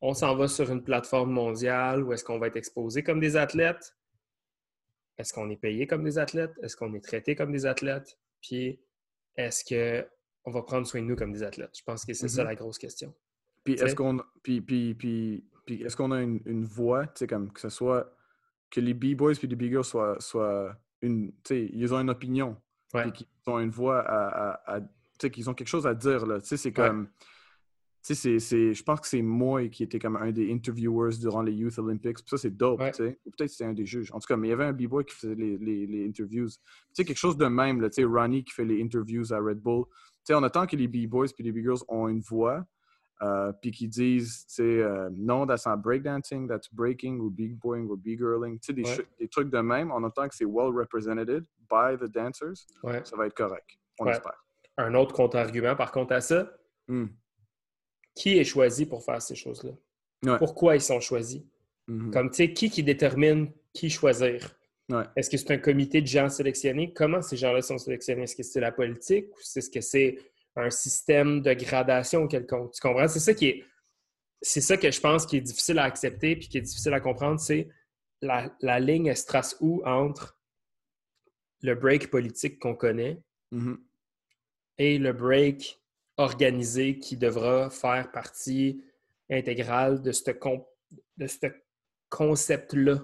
on s'en va sur une plateforme mondiale où est-ce qu'on va être exposé comme des athlètes? Est-ce qu'on est payé comme des athlètes? Est-ce qu'on est traité comme des athlètes? Puis, est-ce qu'on va prendre soin de nous comme des athlètes? Je pense que c'est ça
Mhm.
la grosse question.
Puis est-ce qu'on puis, puis, puis, puis est-ce qu'on a une, une voix, comme que ce soit que les B-boys puis les B-girls soient, soient une, ils ont une opinion,
Ouais.
qu'ils ont une voix à, à- à- tu sais, qu'ils ont quelque chose à dire, là. Tu sais, c'est comme... Tu sais, c'est, je pense que c'est moi qui était comme un des interviewers durant les Youth Olympics. Puis ça, c'est dope, tu sais. Ou peut-être c'était un des juges. En tout cas, mais il y avait un b-boy qui faisait les, les, interviews. Tu sais, quelque chose de même, là. Tu sais, Ronnie qui fait les interviews à Red Bull. Tu sais, on attend que les b-boys puis les b-girls ont une voix. Euh, puis qu'ils disent, tu sais, euh, non, that's not breakdancing, that's breaking ou big boying ou big girling. Tu sais, des, des, trucs de même, on attend que c'est well represented by the dancers. Ça va être correct. On espère.
Un autre contre-argument, par contre, à ça, hmm qui est choisi pour faire ces choses-là? Pourquoi ils sont choisis? Mm-hmm. Comme, tu sais, qui qui détermine qui choisir? Est-ce que c'est un comité de gens sélectionnés? Comment ces gens-là sont sélectionnés? Est-ce que c'est la politique ou est-ce que c'est un système de gradation quelconque? Tu comprends? C'est ça qui est... C'est ça que je pense qui est difficile à accepter puis qui est difficile à comprendre, c'est la, la, ligne, elle se trace où entre le break politique qu'on connaît mm-hmm. et le break organisé qui devra faire partie intégrale de ce, de ce concept-là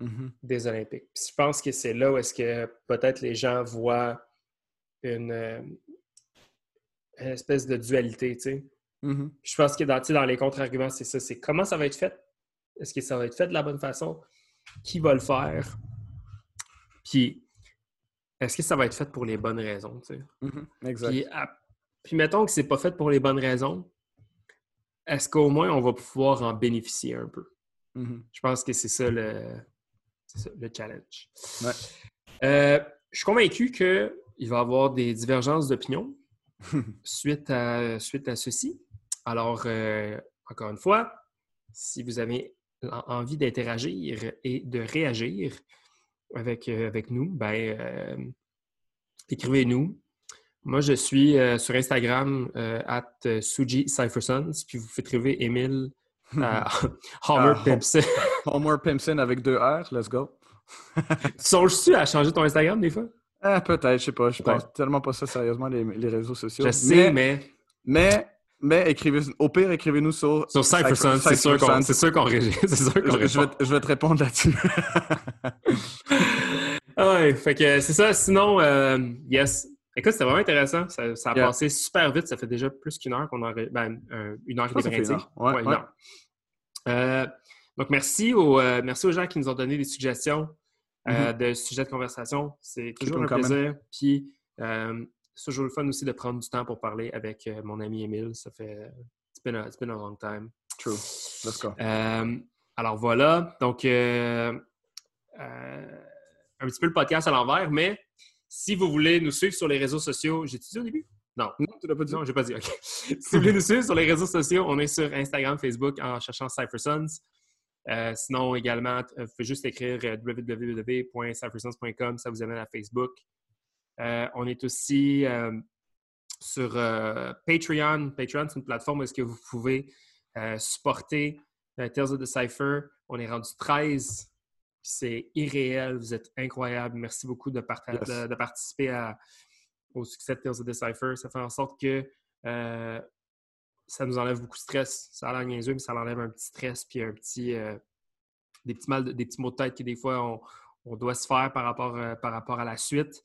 mm-hmm. des Olympiques. je pense que c'est là où est-ce que peut-être les gens voient une, euh, espèce de dualité, tu sais. Mm-hmm. Je pense que dans, dans les contre-arguments, c'est ça. C'est comment ça va être fait? Est-ce que ça va être fait de la bonne façon? Qui va le faire? Puis, est-ce que ça va être fait pour les bonnes raisons? Tu sais?
Mm-hmm. Exact.
Puis mettons que c'est pas fait pour les bonnes raisons, est-ce qu'au moins on va pouvoir en bénéficier un peu? Mm-hmm. Je pense que c'est ça le, le challenge. Euh, je suis convaincu qu'il va y avoir des divergences d'opinion suite, à, suite à ceci. Alors, euh, encore une fois, si vous avez envie d'interagir et de réagir avec, euh, avec nous, ben, écrivez-nous moi, je suis euh, sur Instagram euh, at euh, Suji Cyphersons, puis vous faites trouver Emile à Homer ah, Pimpson.
Homer Pimpson avec deux R, let's go.
tu songes-tu à changer ton Instagram des fois?
Ah, peut-être, je sais pas. Je pense tellement pas ça sérieusement, les, les réseaux sociaux.
Je sais, mais...
Mais, mais écrivez, au pire, écrivez-nous sur...
Sur Cyphersons, c'est sûr qu'on C'est sûr qu'on je,
je, vais te répondre là-dessus.
ouais, fait que c'est ça. Sinon, yes, Écoute, c'était vraiment intéressant. Ça, a passé super vite. Ça fait déjà plus qu'une heure qu'on a. Ben, une heure et demie.
Ouais, ouais,
euh, donc, merci aux, euh, merci aux gens qui nous ont donné des suggestions euh, mm-hmm. de sujets de conversation. C'est toujours un plaisir. Puis, c'est toujours le fun aussi de prendre du temps pour parler avec mon ami Emile. Ça fait. It's been a, it's been a long time.
True. Let's go.
alors, voilà. Donc, un petit peu le podcast à l'envers, mais si vous voulez nous suivre sur les réseaux sociaux, j'ai dit au début? Non.
Non, tu l'as pas dit.
Non, j'ai pas dit. OK. si vous voulez nous suivre sur les réseaux sociaux, on est sur Instagram, Facebook en cherchant CypherSons. Euh, sinon, également, vous pouvez juste écrire euh, www.cyphersons.com, ça vous amène à Facebook. Euh, on est aussi sur Patreon. Patreon, c'est une plateforme où est-ce que vous pouvez supporter Tales of the Cypher. On est rendu 13 c'est irréel. Vous êtes incroyable. Merci beaucoup de, de, participer au succès de Tales of Decipher. Ça fait en sorte que euh, ça nous enlève beaucoup de stress. Ça a l'air niaiseux, mais ça enlève un petit stress puis un petit, euh, des, petits mal, des petits mots de tête que des fois on, doit se faire par rapport, euh, par rapport à la suite.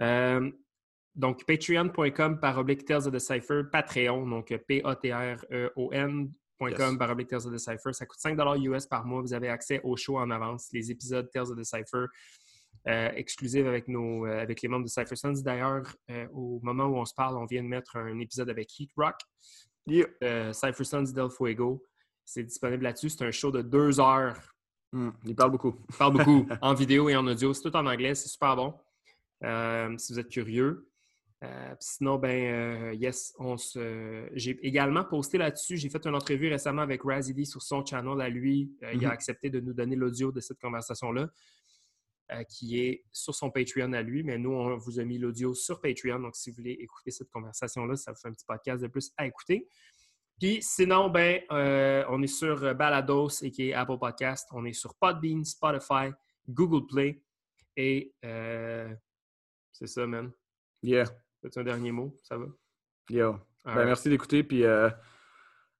Donc, patreon.com par oblique Tales of Decipher, Patreon, donc P-A-T-R-E-O-N .com yes. Tales of the Cypher. Ça coûte 5 US par mois. Vous avez accès au show en avance, les épisodes Tales of the Cypher euh, exclusifs avec, nos, euh, avec les membres de Cypher Sons. D'ailleurs, euh, au moment où on se parle, on vient de mettre un épisode avec Heat Rock,
yeah.
Cypher Sons Del Fuego. C'est disponible là-dessus. C'est un show de deux heures.
Hmm, il parle beaucoup.
Il parle beaucoup en vidéo et en audio. C'est tout en anglais. C'est super bon. Si vous êtes curieux. Euh, sinon, ben, euh, yes, on se... j'ai également posté là-dessus. J'ai fait une entrevue récemment avec Razidi sur son channel à lui. Euh, il a mm-hmm. accepté de nous donner l'audio de cette conversation-là, qui est sur son Patreon à lui. Mais nous, on vous a mis l'audio sur Patreon. Donc, si vous voulez écouter cette conversation-là, ça vous fait un petit podcast de plus à écouter. Puis sinon, ben, on est sur Balados et qui est Apple Podcast. On est sur Podbean, Spotify, Google Play. Et c'est ça, man.
Yeah.
C'est un dernier mot? Ça va?
Yo. Ben, merci d'écouter. Puis euh,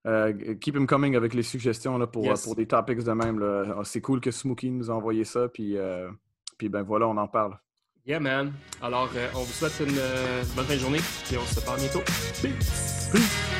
euh, keep him coming avec les suggestions là, pour, pour des topics de même. Ah, c'est cool que Smokey nous a envoyé ça. Puis, euh, puis ben voilà, on en parle.
Yeah, man. Alors, euh, on vous souhaite une euh, bonne fin de journée et on se parle bientôt.
Peace. Peace.